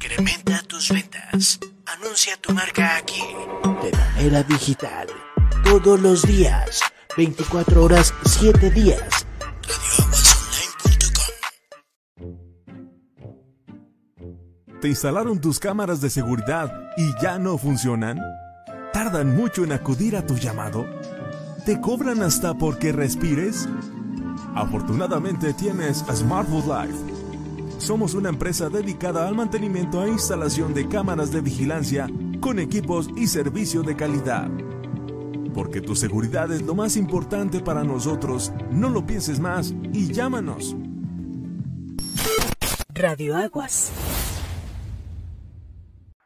Incrementa tus ventas. Anuncia tu marca aquí. De manera digital. Todos los días. 24 horas, 7 días. ¿Te instalaron tus cámaras de seguridad y ya no funcionan? ¿Tardan mucho en acudir a tu llamado? ¿Te cobran hasta porque respires? Afortunadamente tienes Smartwood Life. Somos una empresa dedicada al mantenimiento e instalación de cámaras de vigilancia con equipos y servicio de calidad. Porque tu seguridad es lo más importante para nosotros, no lo pienses más y llámanos. Radio Aguas.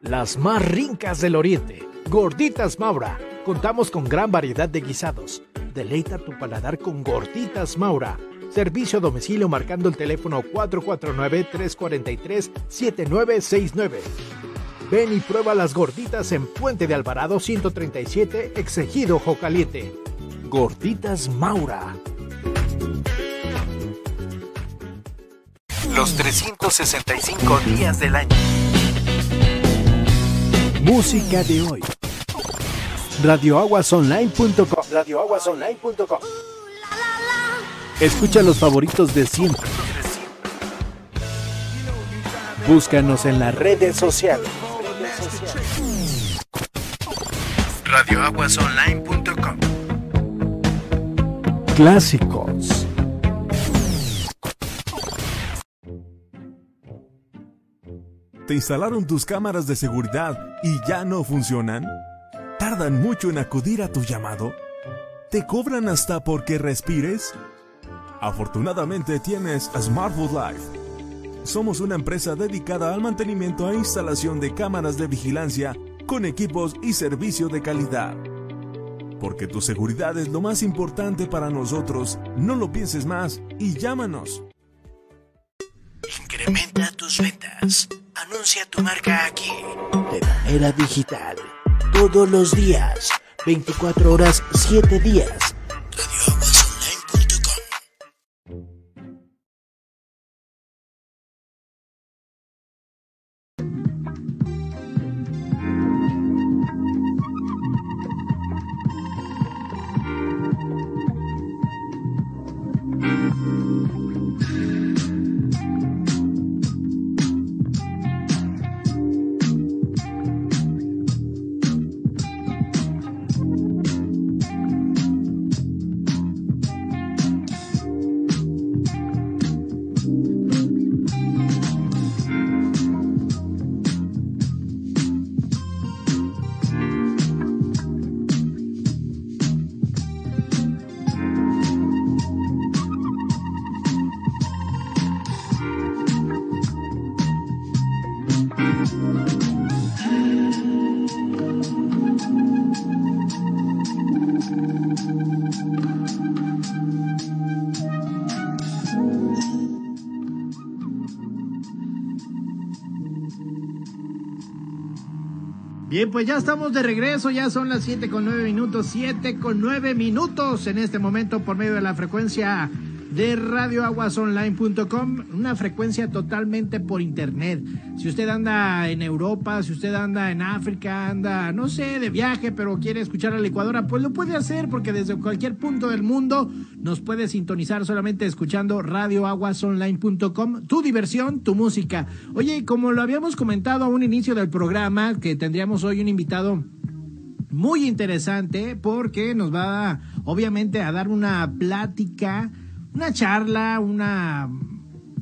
Las más rincas del oriente. Gorditas Maura. Contamos con gran variedad de guisados. Deleita tu paladar con Gorditas Maura. Servicio a domicilio marcando el teléfono 449-343-7969. Ven y prueba las gorditas en Puente de Alvarado 137, Exegido Jocaliente. Gorditas Maura. Los 365 días del año. Música de hoy. Radioaguasonline.com Radioaguasonline.com Escucha los favoritos de siempre. Búscanos en las redes sociales. Radioaguasonline.com Clásicos. ¿Te instalaron tus cámaras de seguridad y ya no funcionan? ¿Tardan mucho en acudir a tu llamado? ¿Te cobran hasta porque respires? Afortunadamente tienes Smartwood Life. Somos una empresa dedicada al mantenimiento e instalación de cámaras de vigilancia con equipos y servicio de calidad. Porque tu seguridad es lo más importante para nosotros, no lo pienses más y llámanos. Incrementa tus ventas. Anuncia tu marca aquí. De manera digital. Todos los días. 24 horas, 7 días. Bien, pues ya estamos de regreso, ya son las 7 con 9 minutos, 7 con 9 minutos en este momento por medio de la frecuencia de radioaguasonline.com, una frecuencia totalmente por internet. Si usted anda en Europa, si usted anda en África, anda, no sé, de viaje, pero quiere escuchar a la licuadora, pues lo puede hacer porque desde cualquier punto del mundo nos puede sintonizar solamente escuchando radioaguasonline.com. Tu diversión, tu música. Oye, como lo habíamos comentado a un inicio del programa, que tendríamos hoy un invitado muy interesante porque nos va obviamente a dar una plática una charla, una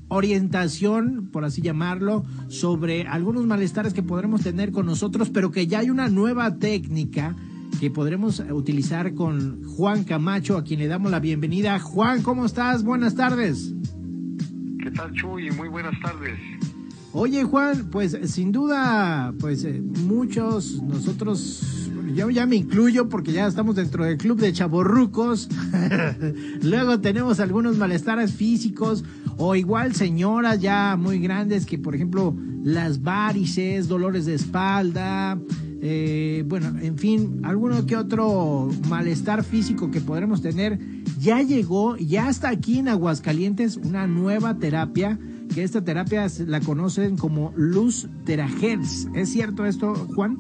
orientación, por así llamarlo, sobre algunos malestares que podremos tener con nosotros, pero que ya hay una nueva técnica que podremos utilizar con Juan Camacho, a quien le damos la bienvenida. Juan, ¿cómo estás? Buenas tardes. ¿Qué tal, Chuy? Muy buenas tardes. Oye, Juan, pues sin duda, pues eh, muchos, nosotros yo ya me incluyo porque ya estamos dentro del club de chaborrucos. Luego tenemos algunos malestares físicos o igual señoras ya muy grandes que, por ejemplo, las varices, dolores de espalda, eh, bueno, en fin, alguno que otro malestar físico que podremos tener. Ya llegó, ya está aquí en Aguascalientes una nueva terapia que esta terapia la conocen como luz terahertz. ¿Es cierto esto, Juan?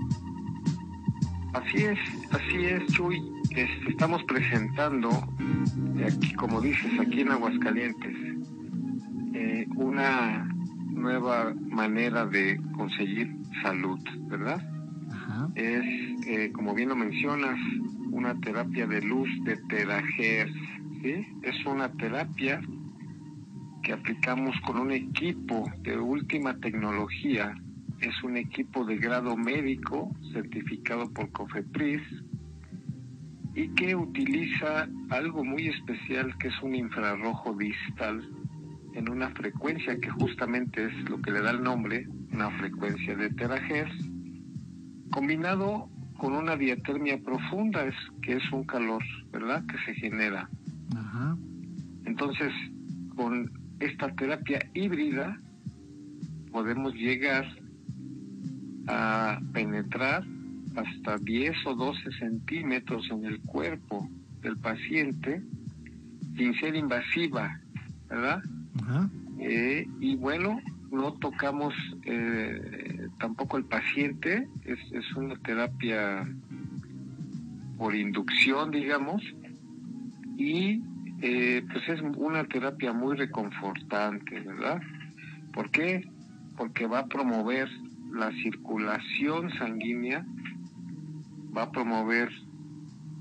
Así es, así es, Chuy. Este, estamos presentando, aquí, como dices, aquí en Aguascalientes, eh, una nueva manera de conseguir salud, ¿verdad? Es, eh, como bien lo mencionas, una terapia de luz de terahertz. ¿sí? Es una terapia que aplicamos con un equipo de última tecnología. Es un equipo de grado médico certificado por COFEPRIS y que utiliza algo muy especial que es un infrarrojo distal en una frecuencia que justamente es lo que le da el nombre, una frecuencia de terahertz, combinado con una diatermia profunda, es, que es un calor, ¿verdad?, que se genera. Entonces, con esta terapia híbrida podemos llegar a penetrar hasta 10 o 12 centímetros en el cuerpo del paciente sin ser invasiva, ¿verdad? Eh, y bueno, no tocamos eh, tampoco el paciente, es, es una terapia por inducción, digamos, y eh, pues es una terapia muy reconfortante, ¿verdad? ¿Por qué? Porque va a promover la circulación sanguínea, va a promover,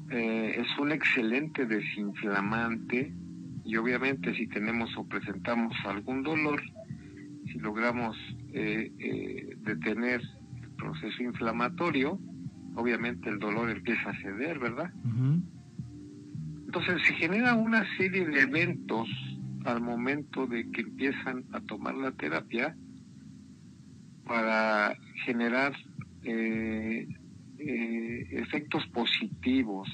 eh, es un excelente desinflamante y obviamente si tenemos o presentamos algún dolor, si logramos eh, detener el proceso inflamatorio, obviamente el dolor empieza a ceder, ¿verdad? Entonces se genera una serie de eventos al momento de que empiezan a tomar la terapia para generar eh, eh, efectos positivos.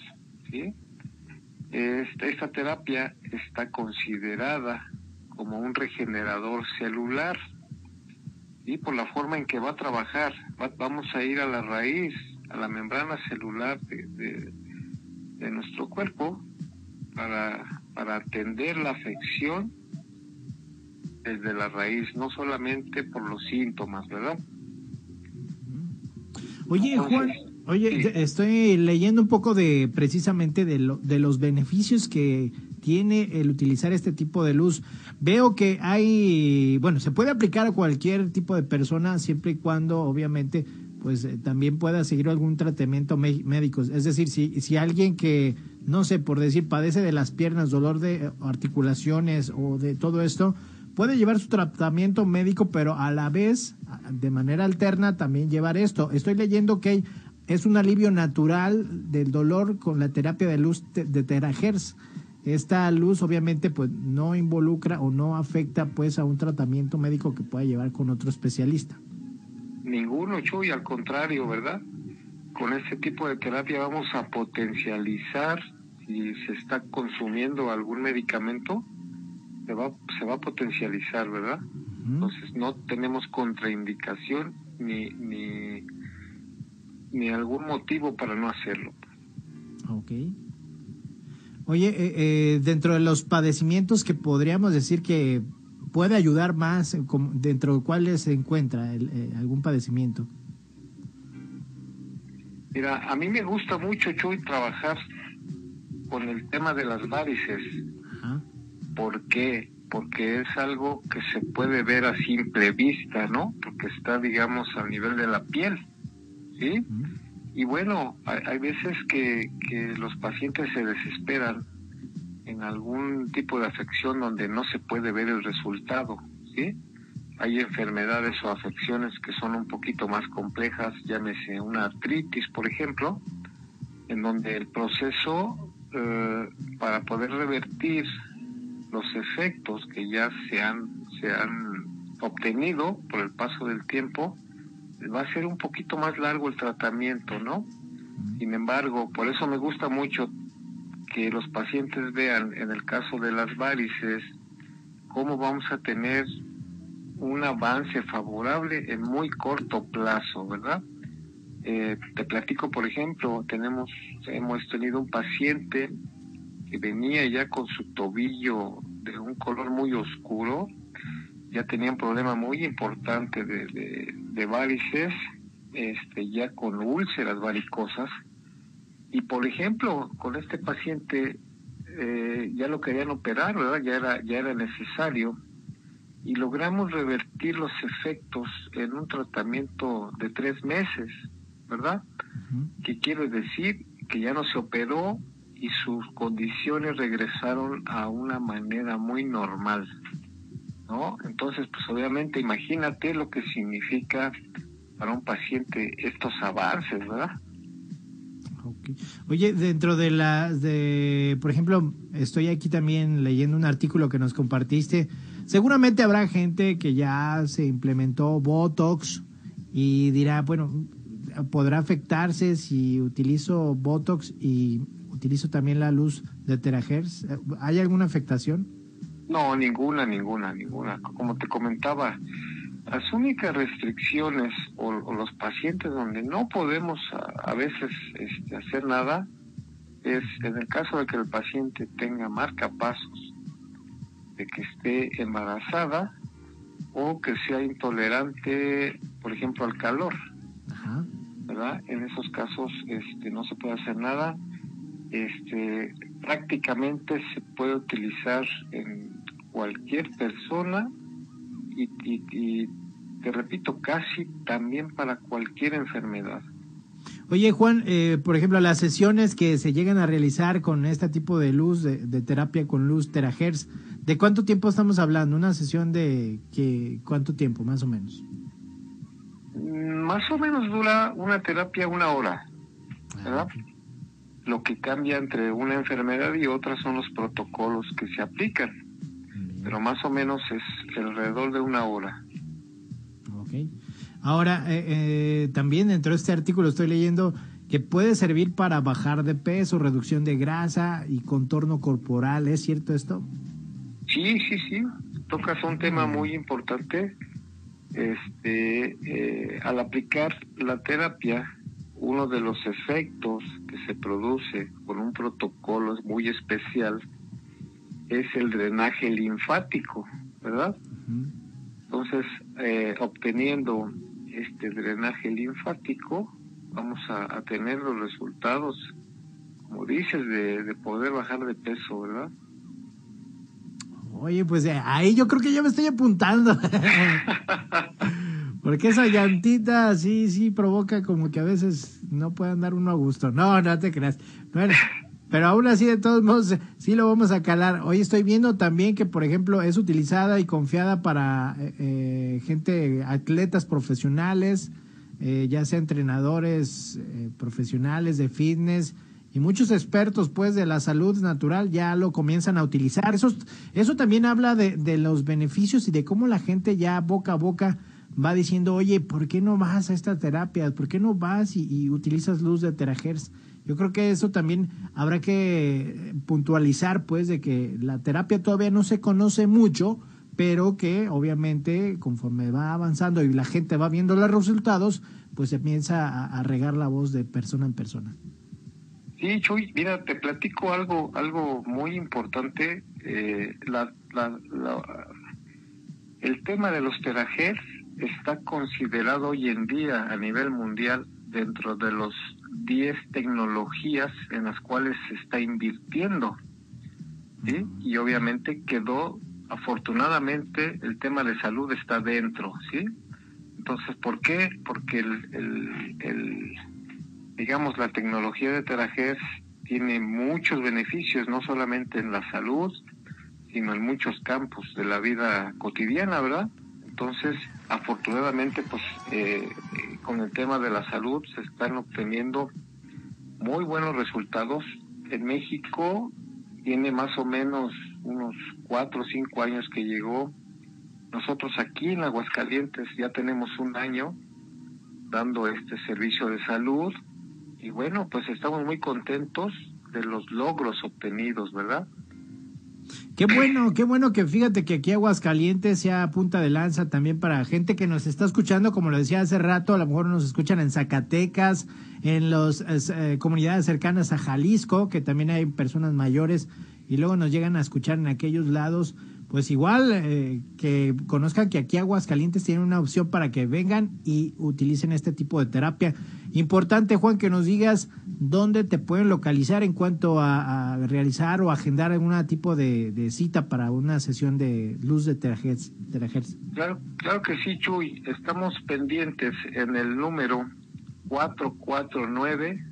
Esta, esta terapia está considerada como un regenerador celular y por la forma en que va a trabajar, vamos a ir a la raíz, a la membrana celular de, nuestro cuerpo para atender la afección desde la raíz, no solamente por los síntomas, ¿verdad? Oye, Juan, oye, estoy leyendo un poco de precisamente de, lo, de los beneficios que tiene el utilizar este tipo de luz. Veo que hay, bueno, se puede aplicar a cualquier tipo de persona siempre y cuando, obviamente, pues eh, también pueda seguir algún tratamiento médico. Es decir, si, si alguien que, no sé, por decir, padece de las piernas, dolor de articulaciones o de todo esto, puede llevar su tratamiento médico, pero a la vez, de manera alterna, también llevar esto. Estoy leyendo que es un alivio natural del dolor con la terapia de luz de terahertz. Esta luz obviamente pues no involucra o no afecta pues a un tratamiento médico que pueda llevar con otro especialista. Ninguno, Chuy, al contrario, ¿verdad? Con este tipo de terapia vamos a potencializar si se está consumiendo algún medicamento, se va, se va a potencializar, ¿verdad? Entonces no tenemos contraindicación ni, ni, ni algún motivo para no hacerlo. Ok. Oye, eh, eh, dentro de los padecimientos que podríamos decir que puede ayudar más dentro de cuáles se encuentra eh, algún padecimiento? Mira, a mí me gusta mucho, Chuy, trabajar con el tema de las varices. ¿Por qué? Porque es algo que se puede ver a simple vista, ¿no? Porque está, digamos, al nivel de la piel, ¿sí? Y bueno, hay, hay veces que, que los pacientes se desesperan en algún tipo de afección donde no se puede ver el resultado, ¿sí? Hay enfermedades o afecciones que son un poquito más complejas, llámese una artritis, por ejemplo, en donde el proceso eh, para poder revertir los efectos que ya se han, se han obtenido por el paso del tiempo, va a ser un poquito más largo el tratamiento, ¿no? Sin embargo, por eso me gusta mucho que los pacientes vean en el caso de las varices cómo vamos a tener un avance favorable en muy corto plazo, ¿verdad? Eh, te platico, por ejemplo, tenemos, hemos tenido un paciente que venía ya con su tobillo de un color muy oscuro, ya tenía un problema muy importante de, de, varices, este, ya con úlceras varicosas. Y por ejemplo, con este paciente eh, ya lo querían operar, ¿verdad? Ya era, ya era necesario. Y logramos revertir los efectos en un tratamiento de tres meses, ¿verdad? ¿Qué quiere decir? Que ya no se operó y sus condiciones regresaron a una manera muy normal. ¿no? Entonces, pues obviamente imagínate lo que significa para un paciente estos avances, ¿verdad? Oye, dentro de las de, por ejemplo, estoy aquí también leyendo un artículo que nos compartiste. Seguramente habrá gente que ya se implementó Botox y dirá, bueno, podrá afectarse si utilizo Botox y utilizo también la luz de terahertz. ¿Hay alguna afectación? No, ninguna, ninguna, ninguna. Como te comentaba, las únicas restricciones o, los pacientes donde no podemos a, veces este, hacer nada es en el caso de que el paciente tenga marcapasos, de que esté embarazada o que sea intolerante, por ejemplo, al calor. ¿Verdad? En esos casos este, no se puede hacer nada. Este, prácticamente se puede utilizar en cualquier persona y, y, te repito, casi también para cualquier enfermedad. Oye, Juan, eh, por ejemplo, las sesiones que se llegan a realizar con este tipo de luz, de, terapia con luz terahertz, ¿de cuánto tiempo estamos hablando? ¿Una sesión de que, cuánto tiempo, más o menos? Mm, más o menos dura una terapia una hora, ¿verdad? Ah, Lo que cambia entre una enfermedad y otra son los protocolos que se aplican pero más o menos es alrededor de una hora. Ok. Ahora, eh, eh, también dentro de este artículo estoy leyendo que puede servir para bajar de peso, reducción de grasa y contorno corporal. ¿Es cierto esto? Sí, sí, sí. Tocas un tema muy importante. Este, eh, al aplicar la terapia, uno de los efectos que se produce con un protocolo muy especial es el drenaje linfático, ¿verdad? Entonces, eh, obteniendo este drenaje linfático, vamos a, tener los resultados, como dices, de, poder bajar de peso, ¿verdad? Oye, pues eh, ahí yo creo que ya me estoy apuntando. Porque esa llantita sí, sí provoca como que a veces no puede dar uno a gusto. No, no te creas. Bueno, pero aún así, de todos modos, sí lo vamos a calar. Hoy estoy viendo también que, por ejemplo, es utilizada y confiada para eh, eh, gente, atletas profesionales, eh, ya sea entrenadores profesionales de fitness y muchos expertos, pues, de la salud natural ya lo comienzan a utilizar. Eso, eso también habla de, de los beneficios y de cómo la gente ya boca a boca va diciendo, oye, ¿por qué no vas a esta terapia? ¿Por qué no vas y, utilizas luz de terahertz? Yo creo que eso también habrá que puntualizar, pues, de que la terapia todavía no se conoce mucho, pero que obviamente conforme va avanzando y la gente va viendo los resultados, pues se piensa a, regar la voz de persona en persona. Sí, Chuy, mira, te platico algo, algo muy importante. Eh, la, la, el tema de los terajes está considerado hoy en día a nivel mundial dentro de los 10 tecnologías en las cuales se está invirtiendo. ¿sí? Y obviamente quedó, afortunadamente, el tema de salud está dentro. ¿sí? Entonces, ¿por qué? Porque el, el, digamos, la tecnología de Terajés tiene muchos beneficios, no solamente en la salud, sino en muchos campos de la vida cotidiana, ¿verdad? Entonces, afortunadamente, pues eh, con el tema de la salud se están obteniendo muy buenos resultados. En México tiene más o menos unos cuatro o cinco años que llegó. Nosotros aquí en Aguascalientes ya tenemos un año dando este servicio de salud y bueno, pues estamos muy contentos de los logros obtenidos, ¿verdad? Qué bueno, qué bueno que fíjate que aquí Aguascalientes sea punta de lanza también para gente que nos está escuchando, como lo decía hace rato, a lo mejor nos escuchan en Zacatecas, en las eh, comunidades cercanas a Jalisco, que también hay personas mayores y luego nos llegan a escuchar en aquellos lados, pues igual eh, que conozcan que aquí Aguascalientes tiene una opción para que vengan y utilicen este tipo de terapia. Importante, Juan, que nos digas dónde te pueden localizar en cuanto a, realizar o agendar algún tipo de, cita para una sesión de luz de terahertz. Claro, claro que sí, Chuy. Estamos pendientes en el número 449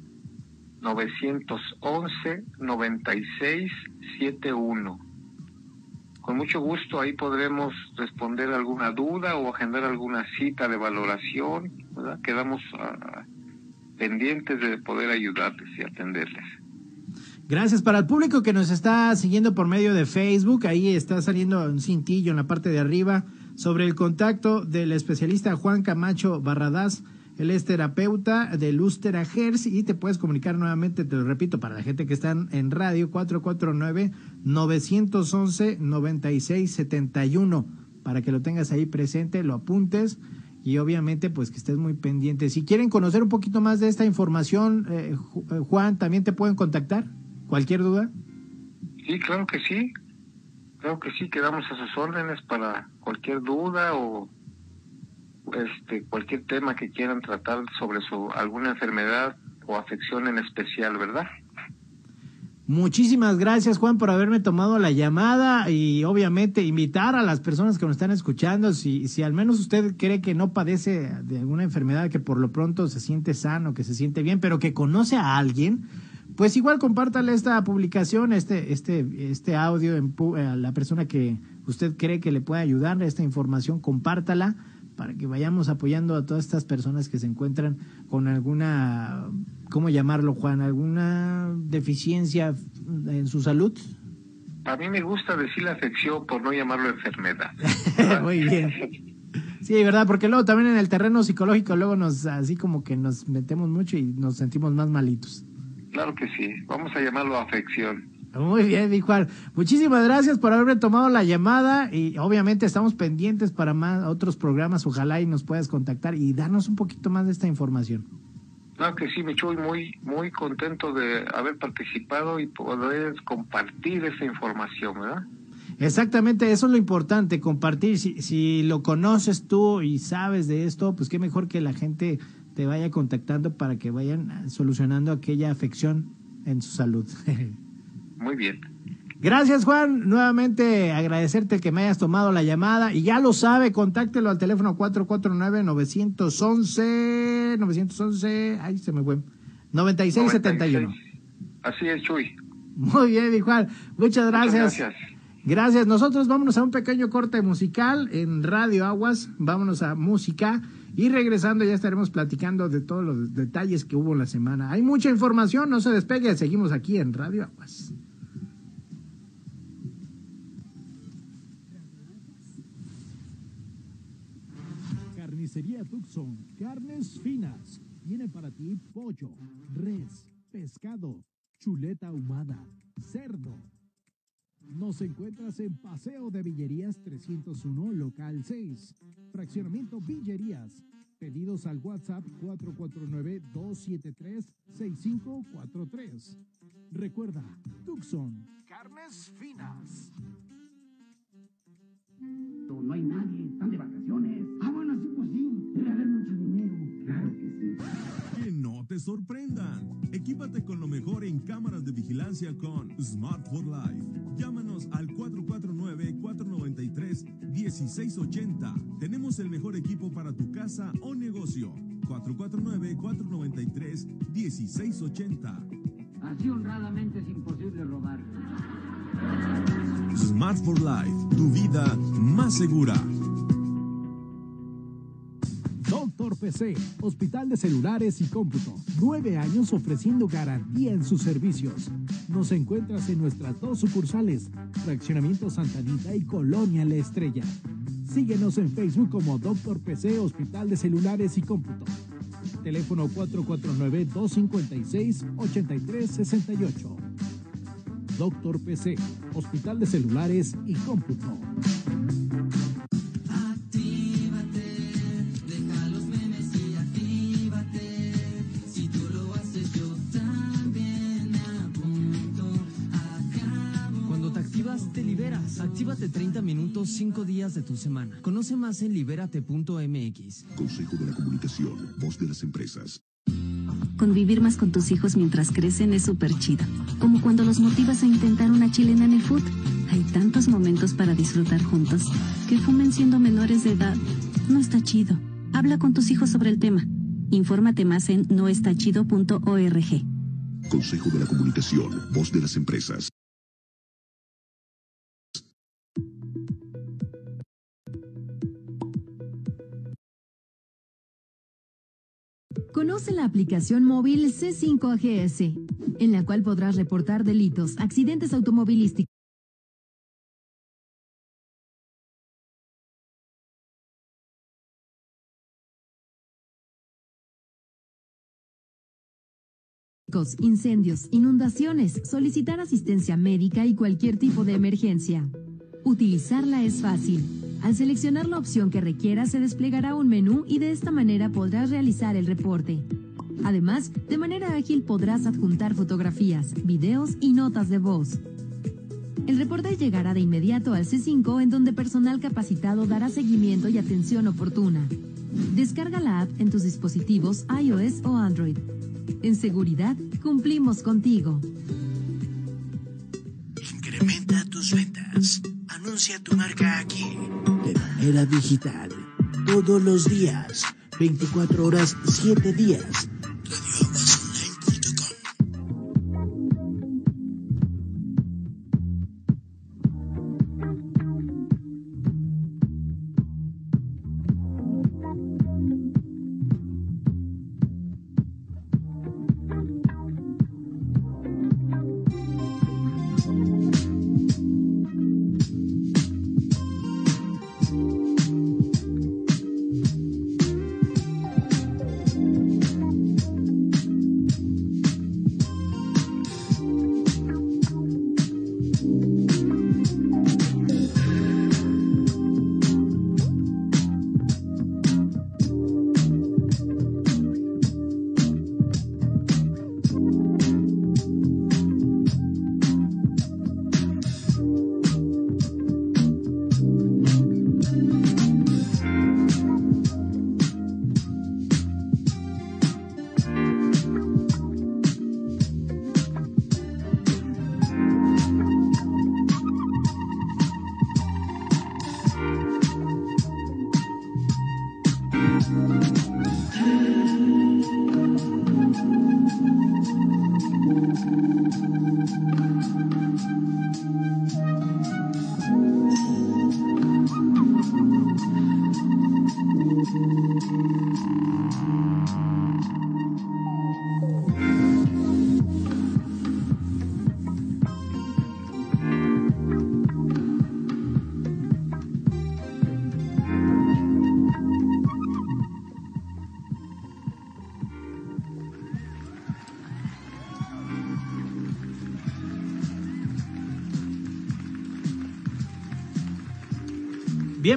911 9671 con mucho gusto ahí podremos responder alguna duda o agendar alguna cita de valoración, ¿verdad? Quedamos ah, pendientes de poder ayudarles y atenderles. Gracias para el público que nos está siguiendo por medio de Facebook. Ahí está saliendo un cintillo en la parte de arriba sobre el contacto del especialista Juan Camacho Barradas él es terapeuta de Luz Terahertz y te puedes comunicar nuevamente, te lo repito, para la gente que está en radio, 449-911-9671, para que lo tengas ahí presente, lo apuntes y obviamente pues que estés muy pendiente. Si quieren conocer un poquito más de esta información, eh, eh, Juan, ¿también te pueden contactar? ¿Cualquier duda? Sí, claro que sí. Claro que sí, quedamos a sus órdenes para cualquier duda o este, cualquier tema que quieran tratar sobre su alguna enfermedad o afección en especial, ¿verdad? Muchísimas gracias Juan por haberme tomado la llamada y obviamente invitar a las personas que nos están escuchando, si, si al menos usted cree que no padece de alguna enfermedad, que por lo pronto se siente sano, que se siente bien, pero que conoce a alguien, pues igual compártale esta publicación, este, este, este audio a la persona que usted cree que le puede ayudar, esta información, compártala para que vayamos apoyando a todas estas personas que se encuentran con alguna, ¿cómo llamarlo, Juan? ¿Alguna deficiencia en su salud? A mí me gusta decir la afección por no llamarlo enfermedad. Muy bien. Sí, verdad, porque luego también en el terreno psicológico luego nos así como que nos metemos mucho y nos sentimos más malitos. Claro que sí, vamos a llamarlo afección. Muy bien, mi Juan. Muchísimas gracias por haberme tomado la llamada y obviamente estamos pendientes para más otros programas. Ojalá y nos puedas contactar y darnos un poquito más de esta información. Que sí, me estoy muy, muy contento de haber participado y poder compartir esa información, ¿verdad? Exactamente, eso es lo importante, compartir. Si, si lo conoces tú y sabes de esto, pues qué mejor que la gente te vaya contactando para que vayan solucionando aquella afección en su salud. Muy bien. Gracias, Juan. Nuevamente agradecerte que me hayas tomado la llamada. Y ya lo sabe, contáctelo al teléfono 449-911. 911. Ahí se me fue. 9671. Así es, Chuy. Muy bien, mi Juan. Muchas gracias. gracias. Gracias. Nosotros vámonos a un pequeño corte musical en Radio Aguas. Vámonos a música. Y regresando ya estaremos platicando de todos los detalles que hubo la semana. Hay mucha información, no se despegue. Seguimos aquí en Radio Aguas. Carnicería Tucson, carnes finas. Tiene para ti pollo, res, pescado, chuleta ahumada, cerdo. Nos encuentras en Paseo de Villerías 301, local 6. Fraccionamiento Villerías. Pedidos al WhatsApp 449-273-6543. Recuerda, Tucson, carnes finas. No hay nadie, sorprendan. Equípate con lo mejor en cámaras de vigilancia con Smart for Life. Llámanos al 449-493-1680. Tenemos el mejor equipo para tu casa o negocio. 449-493-1680. Así honradamente es imposible robar. Smart for Life, tu vida más segura. PC, Hospital de Celulares y Cómputo. Nueve años ofreciendo garantía en sus servicios. Nos encuentras en nuestras dos sucursales, Fraccionamiento Santanita y Colonia La Estrella. Síguenos en Facebook como Doctor PC, Hospital de Celulares y Cómputo. Teléfono 449-256-8368. Doctor PC, Hospital de Celulares y Cómputo. Cuando te activas, te liberas. Actívate 30 minutos 5 días de tu semana. Conoce más en libérate.mx. Consejo de la Comunicación, voz de las empresas. Convivir más con tus hijos mientras crecen es súper chido. Como cuando los motivas a intentar una chilena en el food. Hay tantos momentos para disfrutar juntos. Que fumen siendo menores de edad. No está chido. Habla con tus hijos sobre el tema. Infórmate más en noestachido.org. Consejo de la Comunicación, voz de las empresas. Conoce la aplicación móvil C5AGS, en la cual podrás reportar delitos, accidentes automovilísticos. incendios, inundaciones, solicitar asistencia médica y cualquier tipo de emergencia. Utilizarla es fácil. Al seleccionar la opción que requiera se desplegará un menú y de esta manera podrás realizar el reporte. Además, de manera ágil podrás adjuntar fotografías, videos y notas de voz. El reporte llegará de inmediato al C5 en donde personal capacitado dará seguimiento y atención oportuna. Descarga la app en tus dispositivos iOS o Android. En seguridad, cumplimos contigo. Incrementa tus ventas. Anuncia tu marca aquí, de manera digital. Todos los días, 24 horas, 7 días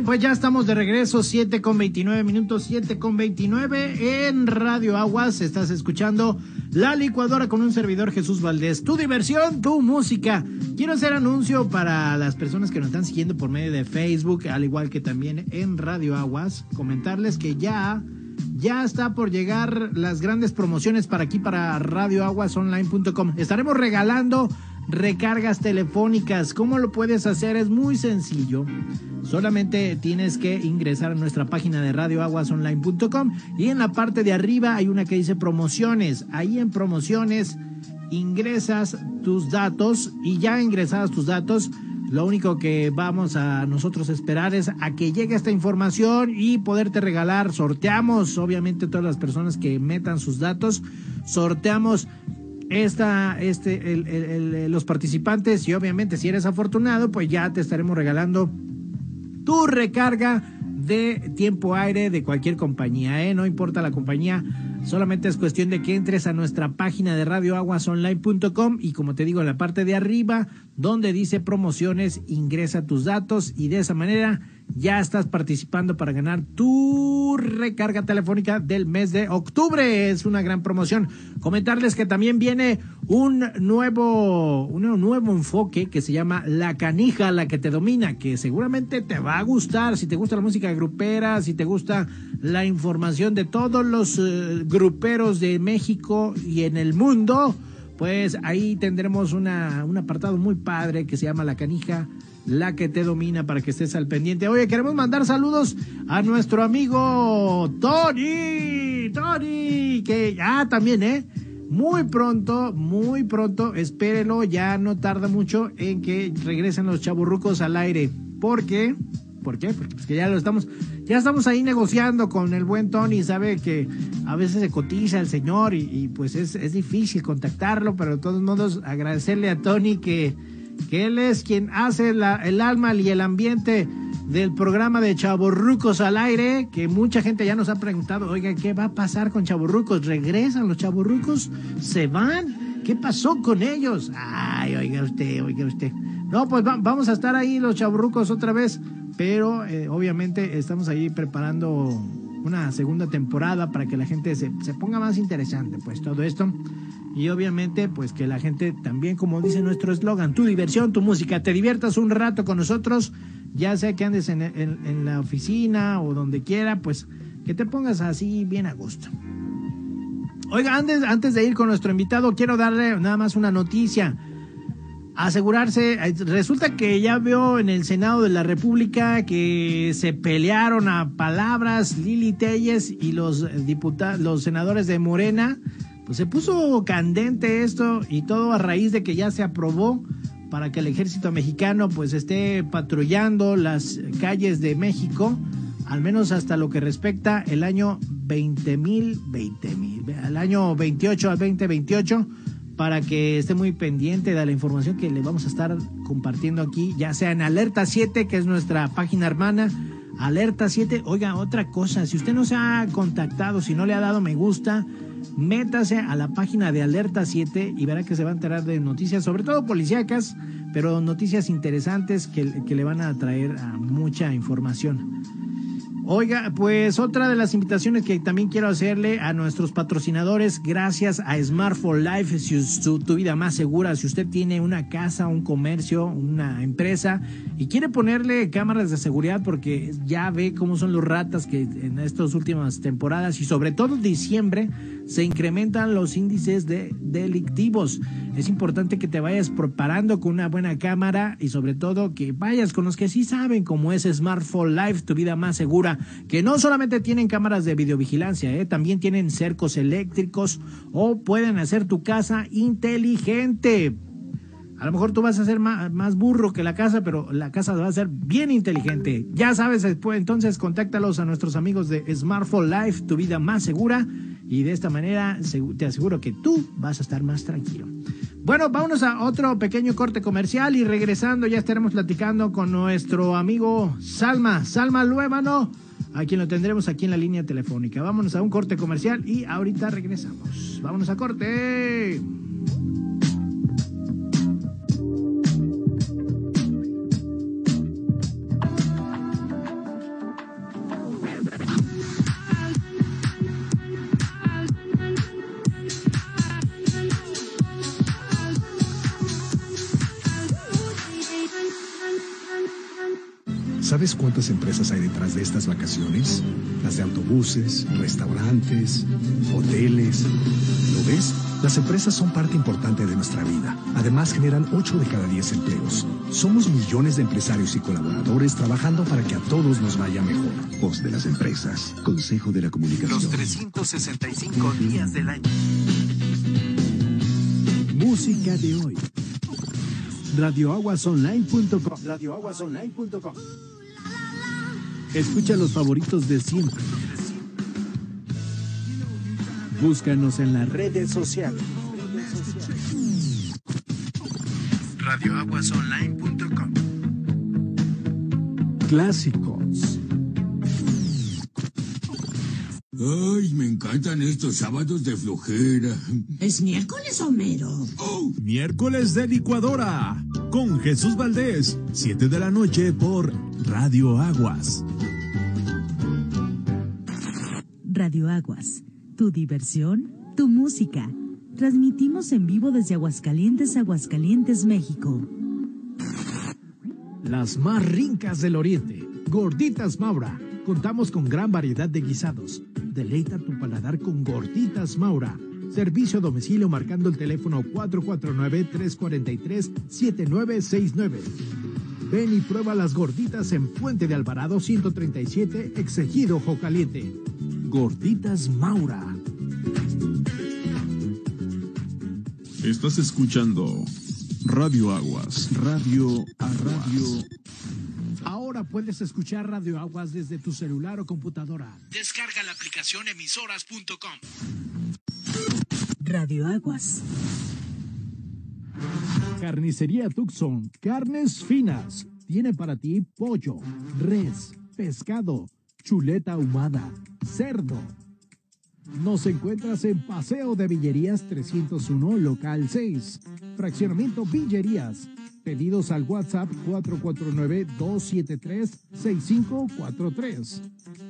Pues ya estamos de regreso, 7 con 29 minutos, 7 con 29 en Radio Aguas. Estás escuchando La Licuadora con un servidor Jesús Valdés. Tu diversión, tu música. Quiero hacer anuncio para las personas que nos están siguiendo por medio de Facebook, al igual que también en Radio Aguas. Comentarles que ya, ya está por llegar las grandes promociones para aquí, para radioaguasonline.com. Estaremos regalando recargas telefónicas. ¿Cómo lo puedes hacer? Es muy sencillo. Solamente tienes que ingresar a nuestra página de radioaguasonline.com y en la parte de arriba hay una que dice promociones. Ahí en promociones ingresas tus datos y ya ingresadas tus datos, lo único que vamos a nosotros esperar es a que llegue esta información y poderte regalar. Sorteamos, obviamente, todas las personas que metan sus datos. Sorteamos esta, este, los participantes y obviamente si eres afortunado, pues ya te estaremos regalando tu recarga de tiempo aire de cualquier compañía, ¿eh? No importa la compañía, solamente es cuestión de que entres a nuestra página de radioaguasonline.com y como te digo, en la parte de arriba, donde dice promociones, ingresa tus datos y de esa manera ya estás participando para ganar tu recarga telefónica del mes de octubre. Es una gran promoción. Comentarles que también viene un nuevo, un nuevo enfoque que se llama La Canija, la que te domina, que seguramente te va a gustar. Si te gusta la música grupera, si te gusta la información de todos los eh, gruperos de México y en el mundo, pues ahí tendremos una, un apartado muy padre que se llama La Canija la que te domina para que estés al pendiente. Oye, queremos mandar saludos a nuestro amigo Tony, Tony, que ya también, ¿eh? Muy pronto, muy pronto, espérenlo, ya no tarda mucho en que regresen los chaburrucos al aire. ¿Por qué? ¿Por qué? Porque pues ya lo estamos, ya estamos ahí negociando con el buen Tony, sabe que a veces se cotiza el señor y, pues es, es difícil contactarlo, pero de todos modos agradecerle a Tony que que él es quien hace el alma y el ambiente del programa de Chaborrucos al aire, que mucha gente ya nos ha preguntado, oiga, ¿qué va a pasar con Chaborrucos? ¿Regresan los Chaborrucos? ¿Se van? ¿Qué pasó con ellos? Ay, oiga usted, oiga usted. No, pues vamos a estar ahí los Chaborrucos otra vez, pero eh, obviamente estamos ahí preparando una segunda temporada para que la gente se, se ponga más interesante, pues todo esto y obviamente pues que la gente también como dice nuestro eslogan, tu diversión, tu música, te diviertas un rato con nosotros, ya sea que andes en, la oficina o donde quiera, pues que te pongas así bien a gusto. Oiga, antes, antes de ir con nuestro invitado, quiero darle nada más una noticia. Asegurarse, resulta que ya veo en el Senado de la República que se pelearon a palabras Lili Telles y los diputados, los senadores de Morena. Pues se puso candente esto y todo a raíz de que ya se aprobó para que el ejército mexicano pues esté patrullando las calles de México, al menos hasta lo que respecta el año 20.000, 20.000, al año 28 al 2028, para que esté muy pendiente de la información que le vamos a estar compartiendo aquí, ya sea en Alerta 7, que es nuestra página hermana, Alerta 7. Oiga, otra cosa, si usted no se ha contactado, si no le ha dado me gusta, métase a la página de Alerta 7 y verá que se va a enterar de noticias, sobre todo policíacas, pero noticias interesantes que, que le van a traer mucha información. Oiga, pues otra de las invitaciones que también quiero hacerle a nuestros patrocinadores, gracias a Smartphone Life, si su, tu vida más segura, si usted tiene una casa, un comercio, una empresa y quiere ponerle cámaras de seguridad porque ya ve cómo son los ratas que en estas últimas temporadas y sobre todo diciembre se incrementan los índices de delictivos. Es importante que te vayas preparando con una buena cámara y sobre todo que vayas con los que sí saben cómo es Smartphone Life, tu vida más segura que no solamente tienen cámaras de videovigilancia, ¿eh? también tienen cercos eléctricos o pueden hacer tu casa inteligente. A lo mejor tú vas a ser más, burro que la casa, pero la casa va a ser bien inteligente. Ya sabes, entonces contáctalos a nuestros amigos de Smartphone Life, tu vida más segura. Y de esta manera te aseguro que tú vas a estar más tranquilo. Bueno, vámonos a otro pequeño corte comercial y regresando ya estaremos platicando con nuestro amigo Salma, Salma Luébano a quien lo tendremos aquí en la línea telefónica. Vámonos a un corte comercial y ahorita regresamos. Vámonos a corte. ¿Sabes cuántas empresas hay detrás de estas vacaciones? Las de autobuses, restaurantes, hoteles. ¿Lo ves? Las empresas son parte importante de nuestra vida. Además, generan 8 de cada 10 empleos. Somos millones de empresarios y colaboradores trabajando para que a todos nos vaya mejor. Voz de las empresas. Consejo de la Comunicación. Los 365 días del año. Música de hoy. Radioaguasonline.com. Radioaguasonline.com. Escucha los favoritos de siempre. Búscanos en las redes sociales. Radioaguasonline.com. Clásicos. Ay, me encantan estos sábados de flojera. ¿Es miércoles, Homero? Oh. Miércoles de licuadora. Con Jesús Valdés. 7 de la noche por Radio Aguas. Radio Aguas. Tu diversión, tu música. Transmitimos en vivo desde Aguascalientes, Aguascalientes, México. Las más rincas del oriente. Gorditas Maura. Contamos con gran variedad de guisados. Deleita tu paladar con Gorditas Maura. Servicio a domicilio marcando el teléfono 449-343-7969. Ven y prueba las gorditas en Puente de Alvarado 137, Exegido Ojo Caliente. Gorditas Maura. Estás escuchando Radio Aguas. Radio a Radio. Ahora puedes escuchar Radio Aguas desde tu celular o computadora. Descarga la aplicación emisoras.com. Radio Aguas. Carnicería Tucson. Carnes finas. Tiene para ti pollo, res, pescado, chuleta ahumada, cerdo. Nos encuentras en Paseo de Villerías 301, local 6. Fraccionamiento Villerías. Pedidos al WhatsApp 449-273-6543.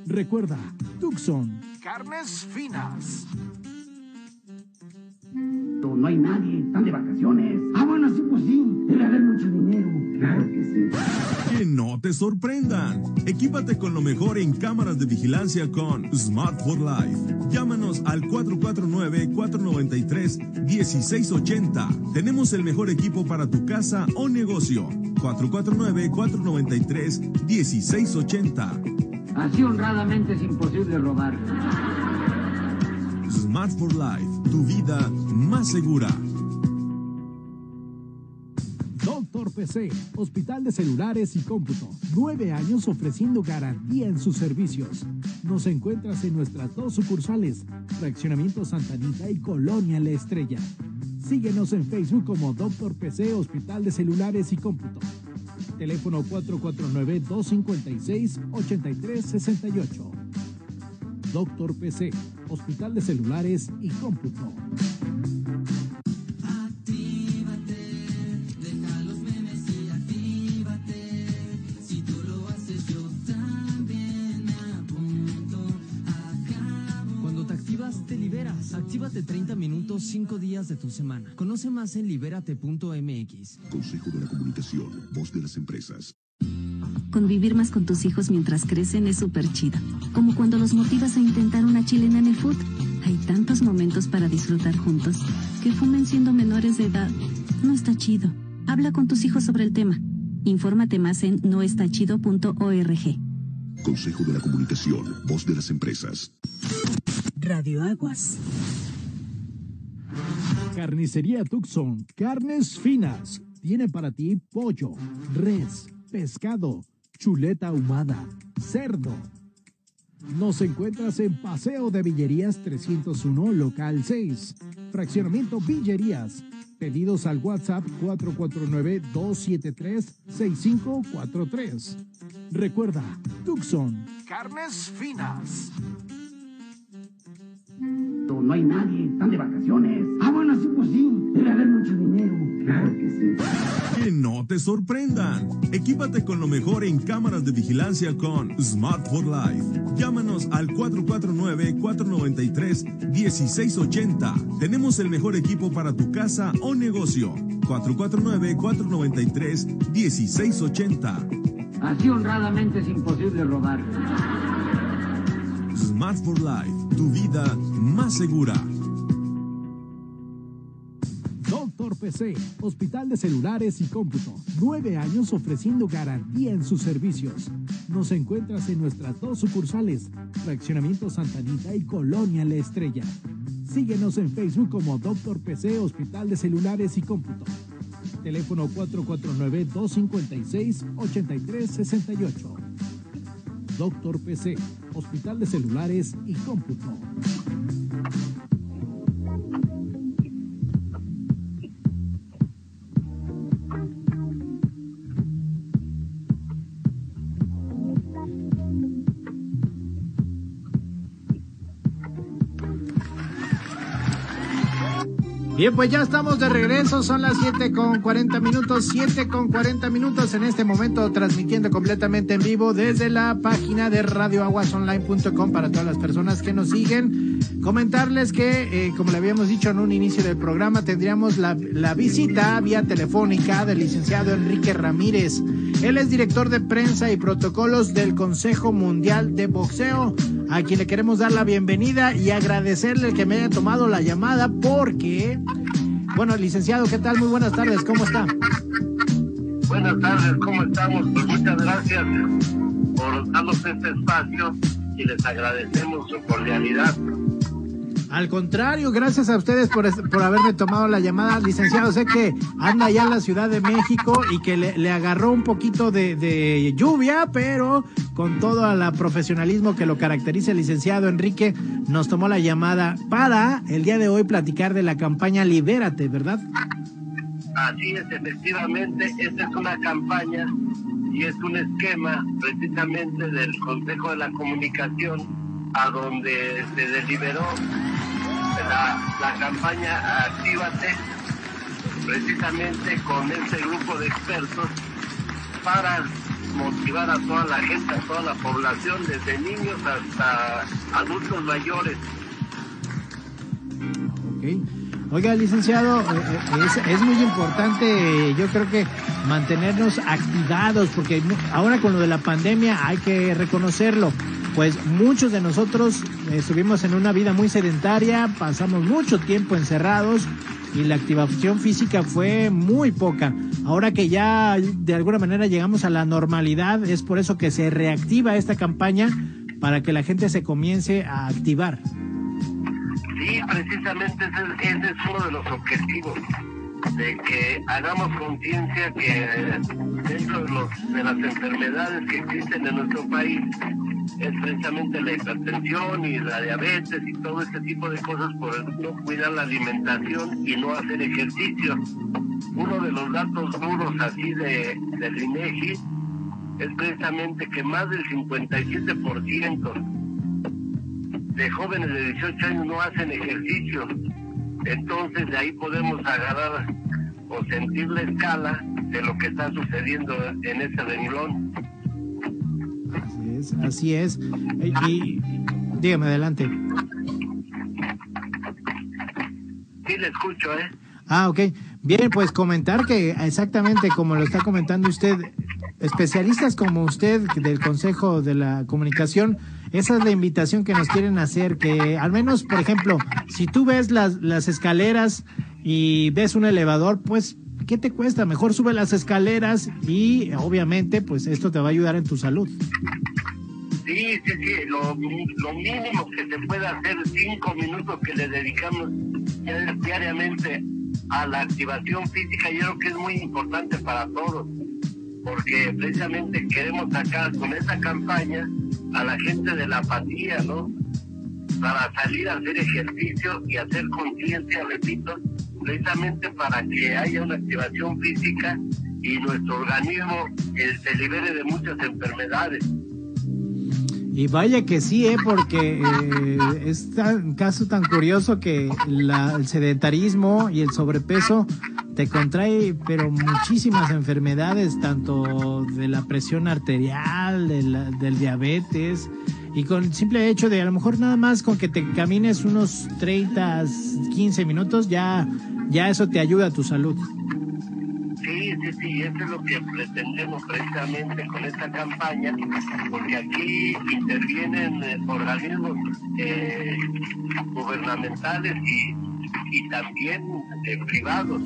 Recuerda, Tucson. Carnes finas. No hay nadie, están de vacaciones. Ah, bueno, sí, pues sí, debe haber mucho dinero. Claro que sí. Que no te sorprendan. Equípate con lo mejor en cámaras de vigilancia con Smart for Life. Llámanos al 449-493-1680. Tenemos el mejor equipo para tu casa o negocio. 449-493-1680. Así honradamente es imposible robar. Smart for Life, tu vida más segura. PC, Hospital de Celulares y Cómputo. Nueve años ofreciendo garantía en sus servicios. Nos encuentras en nuestras dos sucursales, Fraccionamiento Santanita y Colonia La Estrella. Síguenos en Facebook como Doctor PC, Hospital de Celulares y Cómputo. Teléfono 449-256-8368. Doctor PC, Hospital de Celulares y Cómputo. 30 minutos, 5 días de tu semana. Conoce más en libérate.mx. Consejo de la Comunicación, voz de las empresas. Convivir más con tus hijos mientras crecen es súper chido. Como cuando los motivas a intentar una chilena en el food. Hay tantos momentos para disfrutar juntos. Que fumen siendo menores de edad. No está chido. Habla con tus hijos sobre el tema. Infórmate más en noestachido.org. Consejo de la Comunicación, voz de las empresas. Radio Aguas. Carnicería Tucson. Carnes finas. Tiene para ti pollo, res, pescado, chuleta ahumada, cerdo. Nos encuentras en Paseo de Villerías 301, local 6. Fraccionamiento Villerías. Pedidos al WhatsApp 449-273-6543. Recuerda, Tucson. Carnes finas. No hay nadie, están de vacaciones. Ah, bueno, sí, pues sí, debe haber mucho dinero. Claro que sí. Que no te sorprendan. Equípate con lo mejor en cámaras de vigilancia con Smart for Life. Llámanos al 449-493-1680. Tenemos el mejor equipo para tu casa o negocio. 449-493-1680. Así honradamente es imposible robar. Smart for Life, tu vida más segura. Doctor PC, Hospital de Celulares y Cómputo. Nueve años ofreciendo garantía en sus servicios. Nos encuentras en nuestras dos sucursales, Fraccionamiento Santanita y Colonia La Estrella. Síguenos en Facebook como Doctor PC, Hospital de Celulares y Cómputo. Teléfono 449-256-8368. Doctor PC, Hospital de Celulares y Cómputo. Bien, pues ya estamos de regreso, son las 7 con 40 minutos, 7 con 40 minutos en este momento transmitiendo completamente en vivo desde la página de radioaguasonline.com para todas las personas que nos siguen. Comentarles que, eh, como le habíamos dicho en un inicio del programa, tendríamos la, la visita vía telefónica del licenciado Enrique Ramírez. Él es director de prensa y protocolos del Consejo Mundial de Boxeo, a quien le queremos dar la bienvenida y agradecerle que me haya tomado la llamada porque, bueno, licenciado, ¿qué tal? Muy buenas tardes, ¿cómo está? Buenas tardes, ¿cómo estamos? Pues muchas gracias por darnos este espacio y les agradecemos su cordialidad. Al contrario, gracias a ustedes por, por haberme tomado la llamada, licenciado. Sé que anda allá en la Ciudad de México y que le, agarró un poquito de, de, lluvia, pero con todo el profesionalismo que lo caracteriza el licenciado Enrique, nos tomó la llamada para el día de hoy platicar de la campaña Libérate, ¿verdad? Así es, efectivamente, esta es una campaña y es un esquema precisamente del Consejo de la Comunicación a donde se deliberó la, la campaña Actívate, precisamente con este grupo de expertos para motivar a toda la gente, a toda la población, desde niños hasta adultos mayores. Okay. Oiga, licenciado, es, es, muy importante, yo creo que mantenernos activados, porque ahora con lo de la pandemia hay que reconocerlo, pues muchos de nosotros estuvimos en una vida muy sedentaria, pasamos mucho tiempo encerrados y la activación física fue muy poca. Ahora que ya de alguna manera llegamos a la normalidad, es por eso que se reactiva esta campaña para que la gente se comience a activar. Sí, precisamente ese, ese, es uno de los objetivos, de que hagamos conciencia que dentro de, los, de las enfermedades que existen en nuestro país es precisamente la hipertensión y la diabetes y todo este tipo de cosas por no cuidar la alimentación y no hacer ejercicio. Uno de los datos duros así de, del INEGI es precisamente que más del 57% de jóvenes de 18 años no hacen ejercicio. Entonces de ahí podemos agarrar o sentir la escala de lo que está sucediendo en ese renglón. Así es, así es. Y, dígame adelante. Sí, le escucho, ¿eh? Ah, ok. Bien, pues comentar que exactamente como lo está comentando usted, especialistas como usted del Consejo de la Comunicación, esa es la invitación que nos quieren hacer, que al menos, por ejemplo, si tú ves las, las escaleras y ves un elevador, pues, ¿qué te cuesta? Mejor sube las escaleras y obviamente, pues esto te va a ayudar en tu salud. Sí, sí, sí, lo, lo mínimo que se puede hacer, cinco minutos que le dedicamos diariamente a la activación física, yo creo que es muy importante para todos, porque precisamente queremos sacar con esta campaña a la gente de la apatía, ¿no? Para salir a hacer ejercicio y hacer conciencia, repito, precisamente para que haya una activación física y nuestro organismo eh, se libere de muchas enfermedades. Y vaya que sí, ¿eh? porque eh, es un caso tan curioso que la, el sedentarismo y el sobrepeso te contrae, pero muchísimas enfermedades, tanto de la presión arterial, de la, del diabetes, y con el simple hecho de a lo mejor nada más con que te camines unos 30, 15 minutos, ya, ya eso te ayuda a tu salud. Sí, eso es lo que pretendemos precisamente con esta campaña, porque aquí intervienen eh, organismos eh, gubernamentales y, y también eh, privados.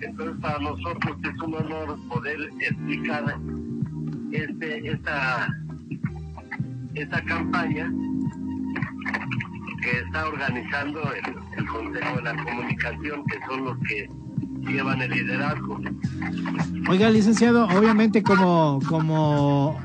Entonces para nosotros es un honor poder explicar este, esta, esta campaña que está organizando el Consejo de la Comunicación, que son los que llevan el liderazgo. Oiga, licenciado, obviamente como, como,